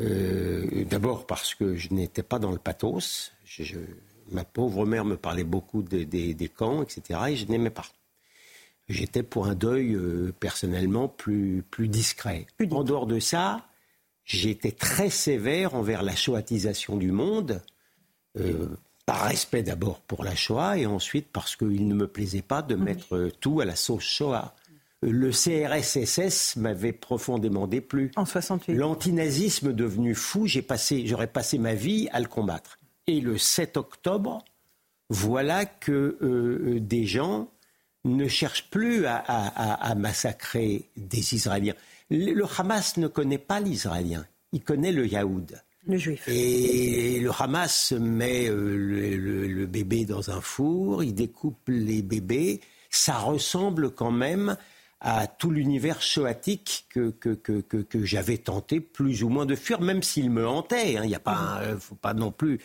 euh D'abord parce que je n'étais pas dans le pathos. ma pauvre mère me parlait beaucoup des camps, etc. Et je n'aimais pas j'étais pour un deuil euh, personnellement plus, plus discret. en dehors de ça, j'étais très sévère envers la choatisation du monde, euh, par respect d'abord pour la Shoah et ensuite parce qu'il ne me plaisait pas de mettre euh, tout à la sauce Shoah. Le CRSSS m'avait profondément déplu. En 68. L'antinazisme devenu fou, j'ai passé, j'aurais passé ma vie à le combattre. Et le 7 octobre, voilà que des gens ne cherche plus à, massacrer des Israéliens. Le, Hamas ne connaît pas l'Israélien, il connaît le Yaoud. Le juif. Et le Hamas met euh, le, bébé dans un four, il découpe les bébés. Ça ressemble quand même à tout l'univers shoatique que, que, j'avais tenté plus ou moins de fuir, même s'il me hantait. Hein. Il ne a pas, faut pas non plus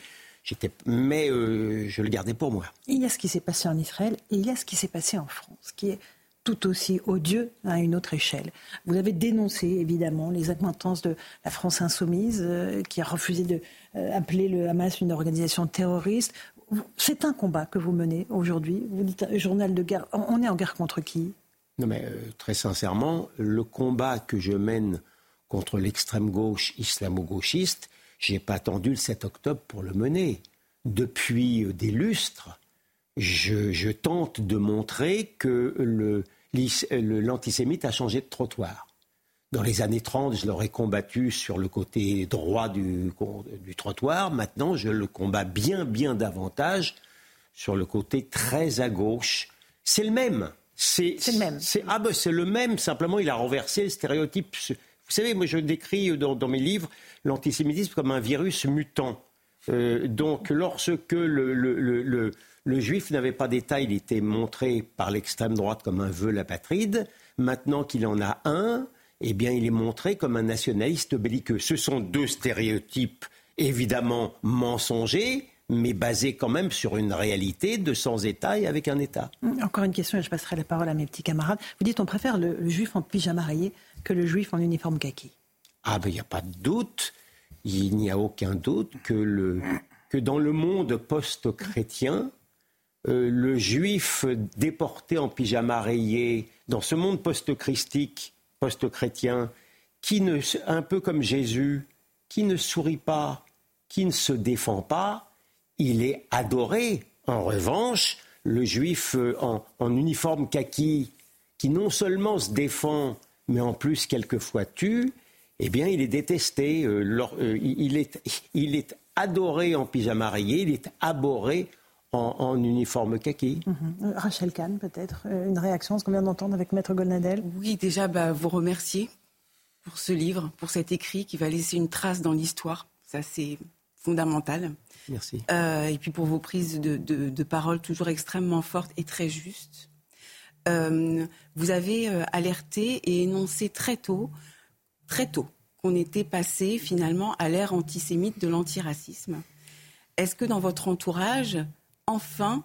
mais euh, je le gardais pour moi. Il y a ce qui s'est passé en Israël et il y a ce qui s'est passé en France, qui est tout aussi odieux à une autre échelle. Vous avez dénoncé évidemment les acquaintances de la France insoumise, euh, qui a refusé d'appeler euh, le Hamas une organisation terroriste. C'est un combat que vous menez aujourd'hui. Vous dites journal de guerre. On est en guerre contre qui? Non, mais très sincèrement, le combat que je mène contre l'extrême gauche islamo-gauchiste, j'ai pas attendu le 7 octobre pour le mener. Depuis des lustres, je, tente de montrer que l'antisémite a changé de trottoir. Dans les années 30, je l'aurais combattu sur le côté droit du, du, trottoir. Maintenant, je le combats bien, bien davantage sur le côté très à gauche. C'est le même. C'est le même. Ah ben c'est le même, simplement il a renversé le stéréotype vous savez, moi je décris dans, mes livres l'antisémitisme comme un virus mutant. Euh, donc lorsque le, le, juif n'avait pas d'État, il était montré par l'extrême droite comme un vœu apatride. Maintenant qu'il en a un, eh bien il est montré comme un nationaliste belliqueux. Ce sont deux stéréotypes évidemment mensongers, mais basés quand même sur une réalité de sans État et avec un État. Encore une question et je passerai la parole à mes petits camarades. Vous dites on préfère le, juif en pyjama rayé que le juif en uniforme kaki. Ah ben il n'y a pas de doute, il n'y a aucun doute que, le, que dans le monde post-chrétien, euh, le juif déporté en pyjama rayé, dans ce monde post-christique, post-chrétien, qui ne, un peu comme Jésus, qui ne sourit pas, qui ne se défend pas, il est adoré. En revanche, le juif euh, en uniforme kaki, qui non seulement se défend, mais en plus quelquefois tue, eh bien, il est détesté. Euh, euh, il, est, il est adoré en pyjama rayé, il est abhorré en, uniforme kaki. Mhm. Rachel Kahn, peut-être, une réaction, ce qu'on vient d'entendre avec Maître Golnadel? Oui, déjà, bah, vous remercier pour ce livre, pour cet écrit qui va laisser une trace dans l'histoire. Ça, c'est fondamental. Merci. et puis pour vos prises de, de, de parole toujours extrêmement fortes et très justes. Euh, vous avez euh, alerté et énoncé très tôt, très tôt, qu'on était passé finalement à l'ère antisémite de l'antiracisme. Est-ce que dans votre entourage, enfin,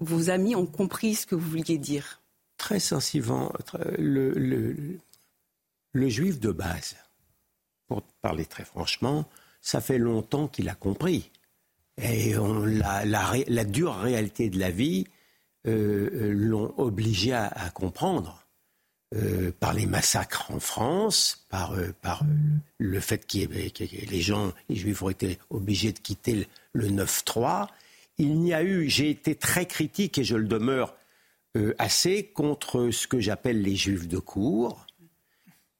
vos amis ont compris ce que vous vouliez dire? Très sensiblement. Le, le juif de base, pour parler très franchement, ça fait longtemps qu'il a compris. Et la, dure réalité de la vie euh, euh, l'ont obligé à, comprendre. Euh, par les massacres en France, par, le fait que les gens, les juifs ont été obligés de quitter le, 9-3. Il n'y a eu, j'ai été très critique et je le demeure assez contre ce que j'appelle les juifs de cour,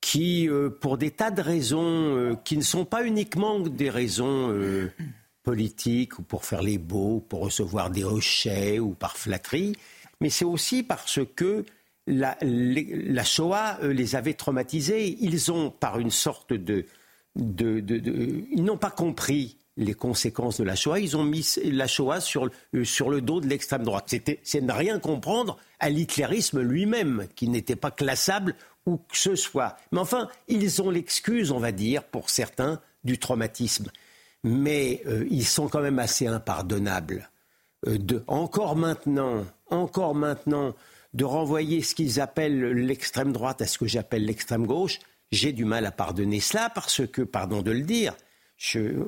qui, pour des tas de raisons qui ne sont pas uniquement des raisons politique ou pour faire les beaux, pour recevoir des hochets ou par flatterie, mais c'est aussi parce que la, la, Shoah euh, les avait traumatisés. Ils ont, par une sorte de, ils n'ont pas compris les conséquences de la Shoah. Ils ont mis la Shoah sur, euh, sur le dos de l'extrême droite. C'est ne rien comprendre à l'hitlérisme lui-même, qui n'était pas classable où que ce soit. Mais enfin, ils ont l'excuse, on va dire, pour certains, du traumatisme mais euh, ils sont quand même assez impardonnables. Euh, de, encore maintenant, encore maintenant, de renvoyer ce qu'ils appellent l'extrême droite à ce que j'appelle l'extrême gauche, j'ai du mal à pardonner cela parce que, pardon de le dire,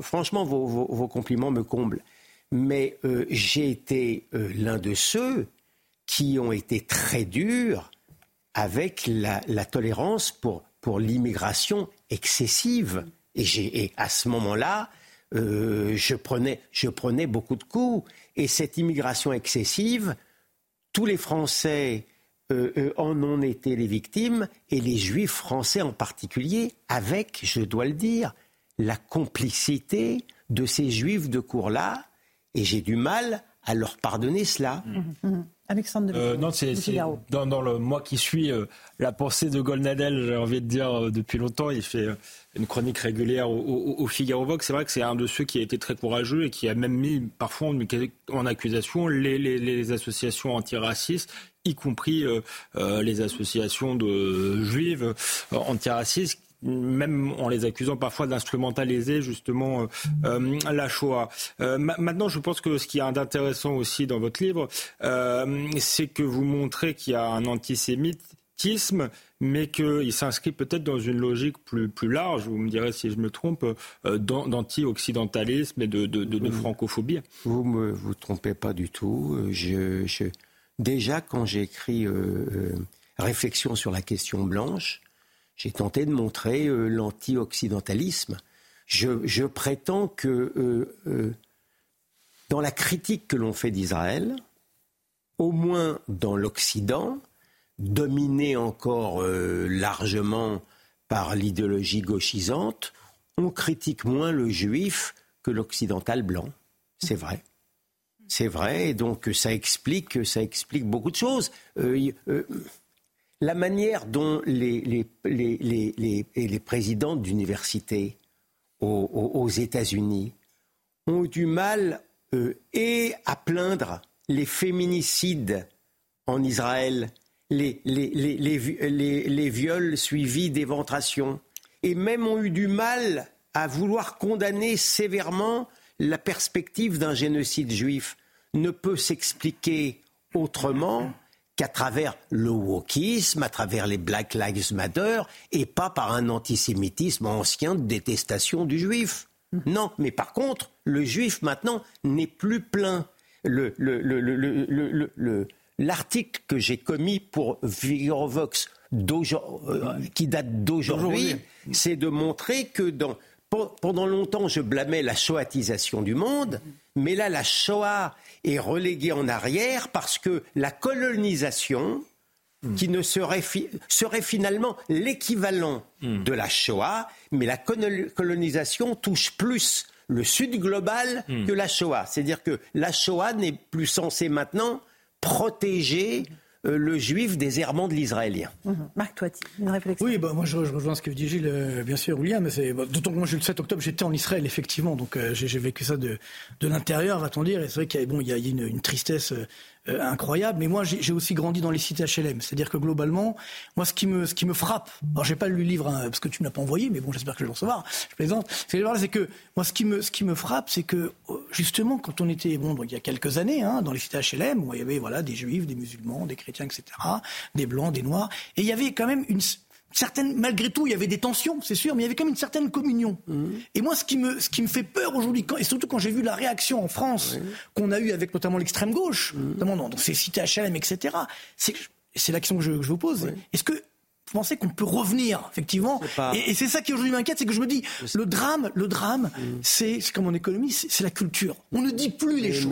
franchement, vos, compliments me comblent. Mais euh, j'ai été l'un de ceux qui ont été très durs avec la, tolérance pour, pour l'immigration excessive. Et, et à ce moment-là, euh, je, prenais, je prenais beaucoup de coups. Et cette immigration excessive, tous les Français euh, euh, en ont été les victimes, et les Juifs français en particulier, avec, je dois le dire, la complicité de ces Juifs de cour-là, et j'ai du mal à leur pardonner cela. Mmh, mmh. Alexandre de Non, c'est dans, dans, le moi qui suis la pensée de Golnadel, j'ai envie de dire depuis longtemps. Il fait une chronique régulière au, Figaro Vox. C'est vrai que c'est un de ceux qui a été très courageux et qui a même mis parfois en, accusation les, associations antiracistes y compris euh, euh, les associations de juives euh, antiracistes même en les accusant parfois d'instrumentaliser justement la Shoah. maintenant, je pense que ce qui est intéressant aussi dans votre livre, c'est que vous montrez qu'il y a un antisémitisme mais qu'il s'inscrit peut-être dans une logique plus, plus large, vous me direz si je me trompe, euh, d'anti-occidentalisme et de, de, francophobie. Vous ne me vous trompez pas du tout. Euh, je, Déjà, quand j'ai écrit euh, Réflexion sur la question blanche, j'ai tenté de montrer l'anti-occidentalisme. Je, prétends que dans la critique que l'on fait d'Israël, au moins dans l'Occident, dominé encore euh, largement par l'idéologie gauchisante, on critique moins le juif que l'occidental blanc. C'est vrai. C'est vrai, et donc ça explique, ça explique beaucoup de choses. Euh, euh, la manière dont les, présidents d'université aux, États-Unis ont eu du mal et à plaindre les féminicides en Israël les, les, viols suivis d'éventrations, et même ont eu du mal à vouloir condamner sévèrement la perspective d'un génocide juif, ne peut s'expliquer autrement qu'à travers le wokisme, à travers les Black Lives Matter, et pas par un antisémitisme ancien de détestation du juif. Non, mais par contre, le juif maintenant n'est plus plein. le, le, le, l'article que j'ai commis pour Vigovox euh, qui date d'aujourd'hui, c'est de montrer que pendant longtemps, je blâmais la shoatisation du monde, mais là, la Shoah est reléguée en arrière parce que la colonisation, hmm. qui ne serait, serait finalement l'équivalent hmm. de la Shoah, mais la colonisation touche plus le Sud global hmm. que la Shoah. C'est-à-dire que la Shoah n'est plus censée maintenant protéger le juif des errements de l'israélien. Mhm. Marc Toiti, une réflexion. Oui, bah, moi je, rejoins ce que dit Gilles, euh, bien sûr, William. Bah, d'autant que moi, le 7 octobre, j'étais en Israël, effectivement, donc euh, j'ai vécu ça de, de l'intérieur, va-t-on dire. Et c'est vrai qu'il y a, bon, il y a une, une tristesse euh, incroyable. Mais moi, j'ai aussi grandi dans les cités HLM. C'est-à-dire que globalement, moi, ce qui me, ce qui me frappe, alors j'ai pas lu le livre hein, parce que tu ne l'as pas envoyé, mais bon, j'espère que je vais le recevoir. Je plaisante. C'est que moi, ce qui me, ce qui me frappe, c'est que euh, justement, quand on était, bon, il y a quelques années, hein, dans les cités HLM, où il y avait voilà des juifs, des musulmans, des chrétiens, etc., des blancs, des noirs, et il y avait quand même une certaine, malgré tout, il y avait des tensions, c'est sûr, mais il y avait quand même une certaine communion. Mmh. Et moi, ce qui me, ce qui me fait peur aujourd'hui, et surtout quand j'ai vu la réaction en France qu'on a eue avec notamment l'extrême gauche, mmh. notamment dans, ces cités HLM, etc., c'est, c'est l'action que je, je vous pose. Est-ce que vous pensez qu'on peut revenir, effectivement. Et, c'est ça qui aujourd'hui m'inquiète, c'est que je me dis, le drame, le drame, mm. c'est comme en économie, c'est la culture. On ne dit plus les choses.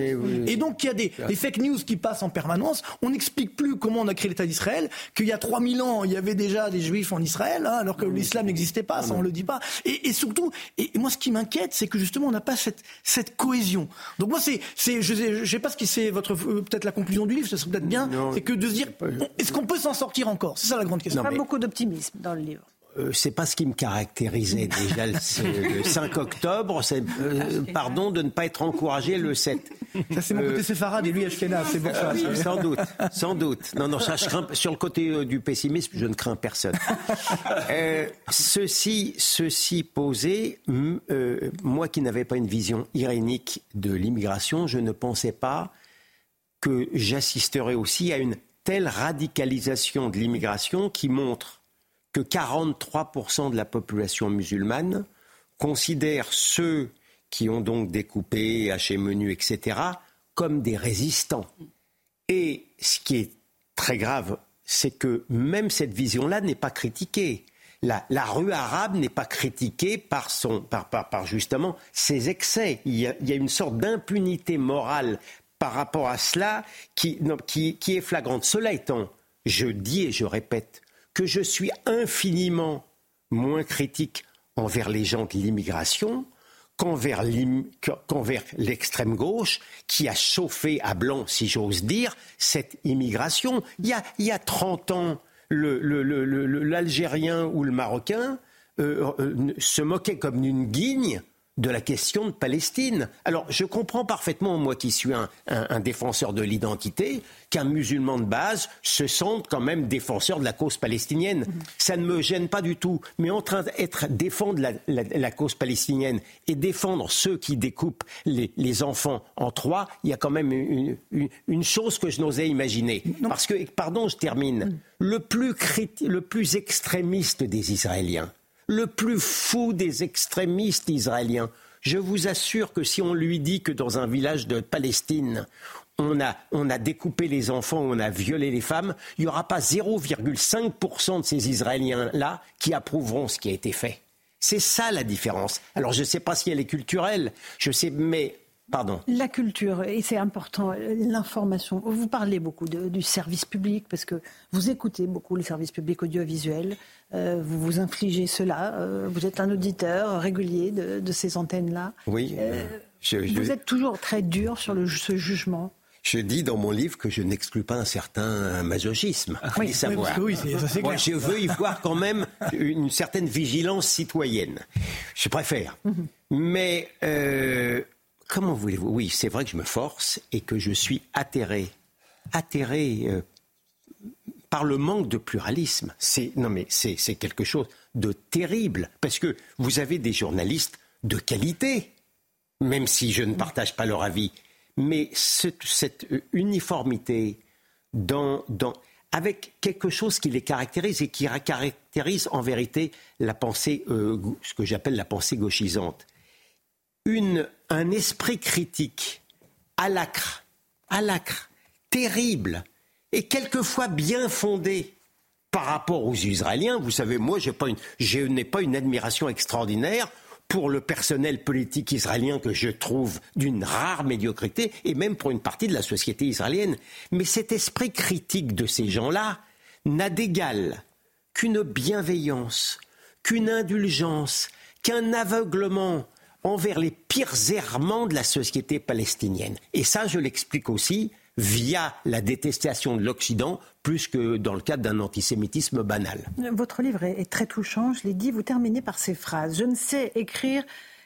Et donc, il y a des, fake news qui passent en permanence. On n'explique plus comment on a créé l'État d'Israël, qu'il y a 3000 ans, il y avait déjà des juifs en Israël, hein, alors que l'islam n'existait pas, ça on le dit pas. Et, surtout, et, moi ce qui m'inquiète, c'est que justement, on n'a pas cette, cette cohésion. Donc moi, c'est, je ne sais pas ce qui c'est votre, euh, peut-être la conclusion du livre, ça serait peut-être bien, c'est que de se dire, est-ce qu'on peut s'en sortir encore? C'est ça la grande question beaucoup d'optimisme dans le livre. Euh, c'est pas ce qui me caractérisait déjà le, 5 octobre. C'est, euh, pardon de ne pas être encouragé le 7. Ça c'est mon côté euh, séfarade et lui Ashkenaz, c'est bon ça. sans doute, sans doute. Non, non, ça, je crains, sur le côté du pessimisme, je ne crains personne. ceci, ceci posé, moi qui n'avais pas une vision irénique de l'immigration, je ne pensais pas que j'assisterais aussi à une telle radicalisation de l'immigration qui montre que 43% de la population musulmane considère ceux qui ont donc découpé, haché menu, etc., comme des résistants. Et ce qui est très grave, c'est que même cette vision-là n'est pas critiquée. La, rue arabe n'est pas critiquée par, son, par, par, justement ses excès. Il y a une sorte d'impunité morale par rapport à cela qui, est flagrante. Cela étant, je dis et je répète que je suis infiniment moins critique envers les gens de l'immigration qu'envers l'extrême gauche qui a chauffé à blanc, si j'ose dire, cette immigration. Il y a, il y a 30 ans, l'Algérien ou le Marocain euh, euh, se moquait comme d'une guigne de la question de Palestine. Alors, je comprends parfaitement, moi qui suis un, défenseur de l'identité, qu'un musulman de base se sente quand même défenseur de la cause palestinienne. Mhm. Ça ne me gêne pas du tout. Mais en train d'être défendre la, cause palestinienne et défendre ceux qui découpent les, enfants en trois, il y a quand même une, chose que je n'osais imaginer. Parce que, pardon, je termine. Mhm. Le plus, le plus extrémiste des Israéliens, le plus fou des extrémistes israéliens. Je vous assure que si on lui dit que dans un village de Palestine, on a, on a découpé les enfants, on a violé les femmes, il n'y aura pas 0,5% de ces Israéliens-là qui approuveront ce qui a été fait. C'est ça la différence. Alors je ne sais pas si elle est culturelle, je sais, mais Pardon. La culture, et c'est important, l'information. Vous parlez beaucoup du service public parce que vous écoutez beaucoup les services publics audiovisuels, euh, vous vous infligez cela, euh, vous êtes un auditeur régulier de, ces antennes-là. Oui. Euh, vous êtes toujours très dur sur le, ce jugement. Je dis dans mon livre que je n'exclus pas un certain masochisme. Oui, savoir. Oui, ça, Moi, je veux y voir quand même une certaine vigilance citoyenne. Je préfère. Mhm. Mais comment voulez-vous? Oui, c'est vrai que je me force et que je suis atterré, atterré euh, par le manque de pluralisme. C'est non mais c'est quelque chose de terrible. Parce que vous avez des journalistes de qualité, même si je ne partage pas leur avis, mais cette, uniformité dans, dans avec quelque chose qui les caractérise et qui caractérise en vérité la pensée, euh, ce que j'appelle la pensée gauchisante. Une, un esprit critique à l'acre, terrible, et quelquefois bien fondé par rapport aux Israéliens. Vous savez, moi, je n'ai pas une admiration extraordinaire pour le personnel politique israélien que je trouve d'une rare médiocrité, et même pour une partie de la société israélienne. Mais cet esprit critique de ces gens-là n'a d'égal qu'une bienveillance, qu'une indulgence, qu'un aveuglement envers les pires errements de la société palestinienne. Et ça, je l'explique aussi via la détestation de l'Occident, plus que dans le cadre d'un antisémitisme banal. Votre livre est très touchant, je l'ai dit, vous terminez par ces phrases. Je ne sais écrire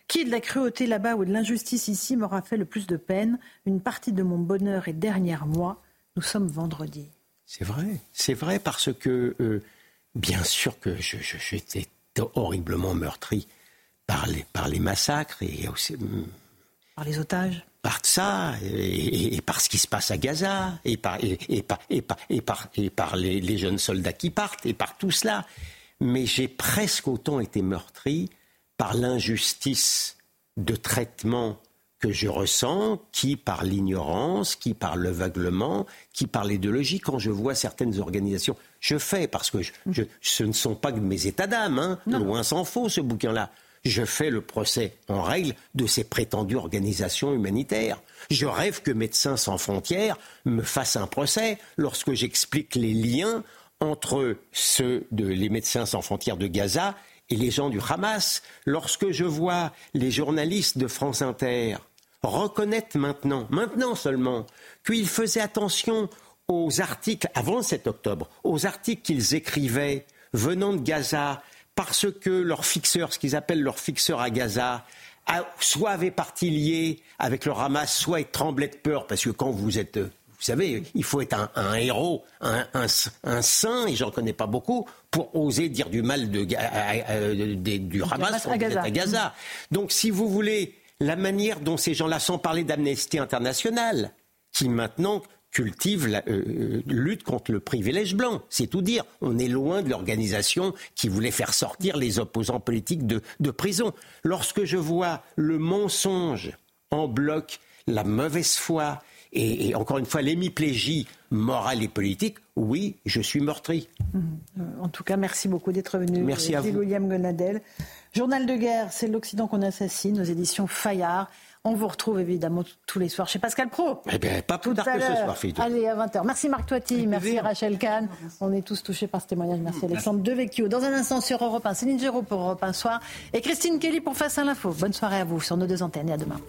qui de la cruauté là-bas ou de l'injustice ici m'aura fait le plus de peine. Une partie de mon bonheur est derrière moi. Nous sommes vendredi. C'est vrai, c'est vrai parce que, euh, bien sûr que j'étais horriblement meurtri par les, massacres et aussi. Hmm, par les otages par ça, et, par ce qui se passe à Gaza, et par, et, par, et par, et par, les, jeunes soldats qui partent, et par tout cela. mais j'ai presque autant été meurtri par l'injustice de traitement que je ressens, qui par l'ignorance, qui par l'aveuglement, qui par l'idéologie, quand je vois certaines organisations. Je fais, parce que ce ne sont pas mes états d'âme, hein, loin s'en faut ce bouquin-là. Je fais le procès en règle de ces prétendues organisations humanitaires. Je rêve que Médecins sans frontières me fasse un procès lorsque j'explique les liens entre ceux de les Médecins sans frontières de Gaza et les gens du Hamas. Lorsque je vois les journalistes de France Inter reconnaître maintenant, maintenant seulement, qu'ils faisaient attention aux articles, avant le 7 octobre, aux articles qu'ils écrivaient venant de Gaza, parce que leur fixeur, ce qu'ils appellent leur fixeur à Gaza, soit avait partie liée avec le Hamas, soit il tremblait de peur, parce que quand vous êtes vous savez, il faut être un, héros, un, saint, et j'en connais pas beaucoup, pour oser dire du mal de, du Hamas à Gaza. à Gaza. Donc, si vous voulez, la manière dont ces gens-là, sans parler d'Amnesty International, qui maintenant cultive la euh, euh, lutte contre le privilège blanc. C'est tout dire. On est loin de l'organisation qui voulait faire sortir les opposants politiques de, de prison. Lorsque je vois le mensonge en bloc, la mauvaise foi, et, encore une fois l'hémiplégie morale et politique, oui, je suis meurtri. Euh, en tout cas, merci beaucoup d'être venu. Merci à vous. William Gonadel. Journal de guerre, c'est l'Occident qu'on assassine aux éditions Fayard. On vous retrouve évidemment tous les soirs chez Pascal Pro. Eh bien, pas plus tard que ce soir, fille. Allez, à 20h. Merci Marc Toiti, merci Rachel Kahn. On est tous touchés par ce témoignage. Merci Alexandre Devecchio. Dans un instant sur Europe 1, Céline Géraud pour Europe 1 Soir et Christine Kelly pour Face à l'info. Bonne soirée à vous sur nos deux antennes et à demain.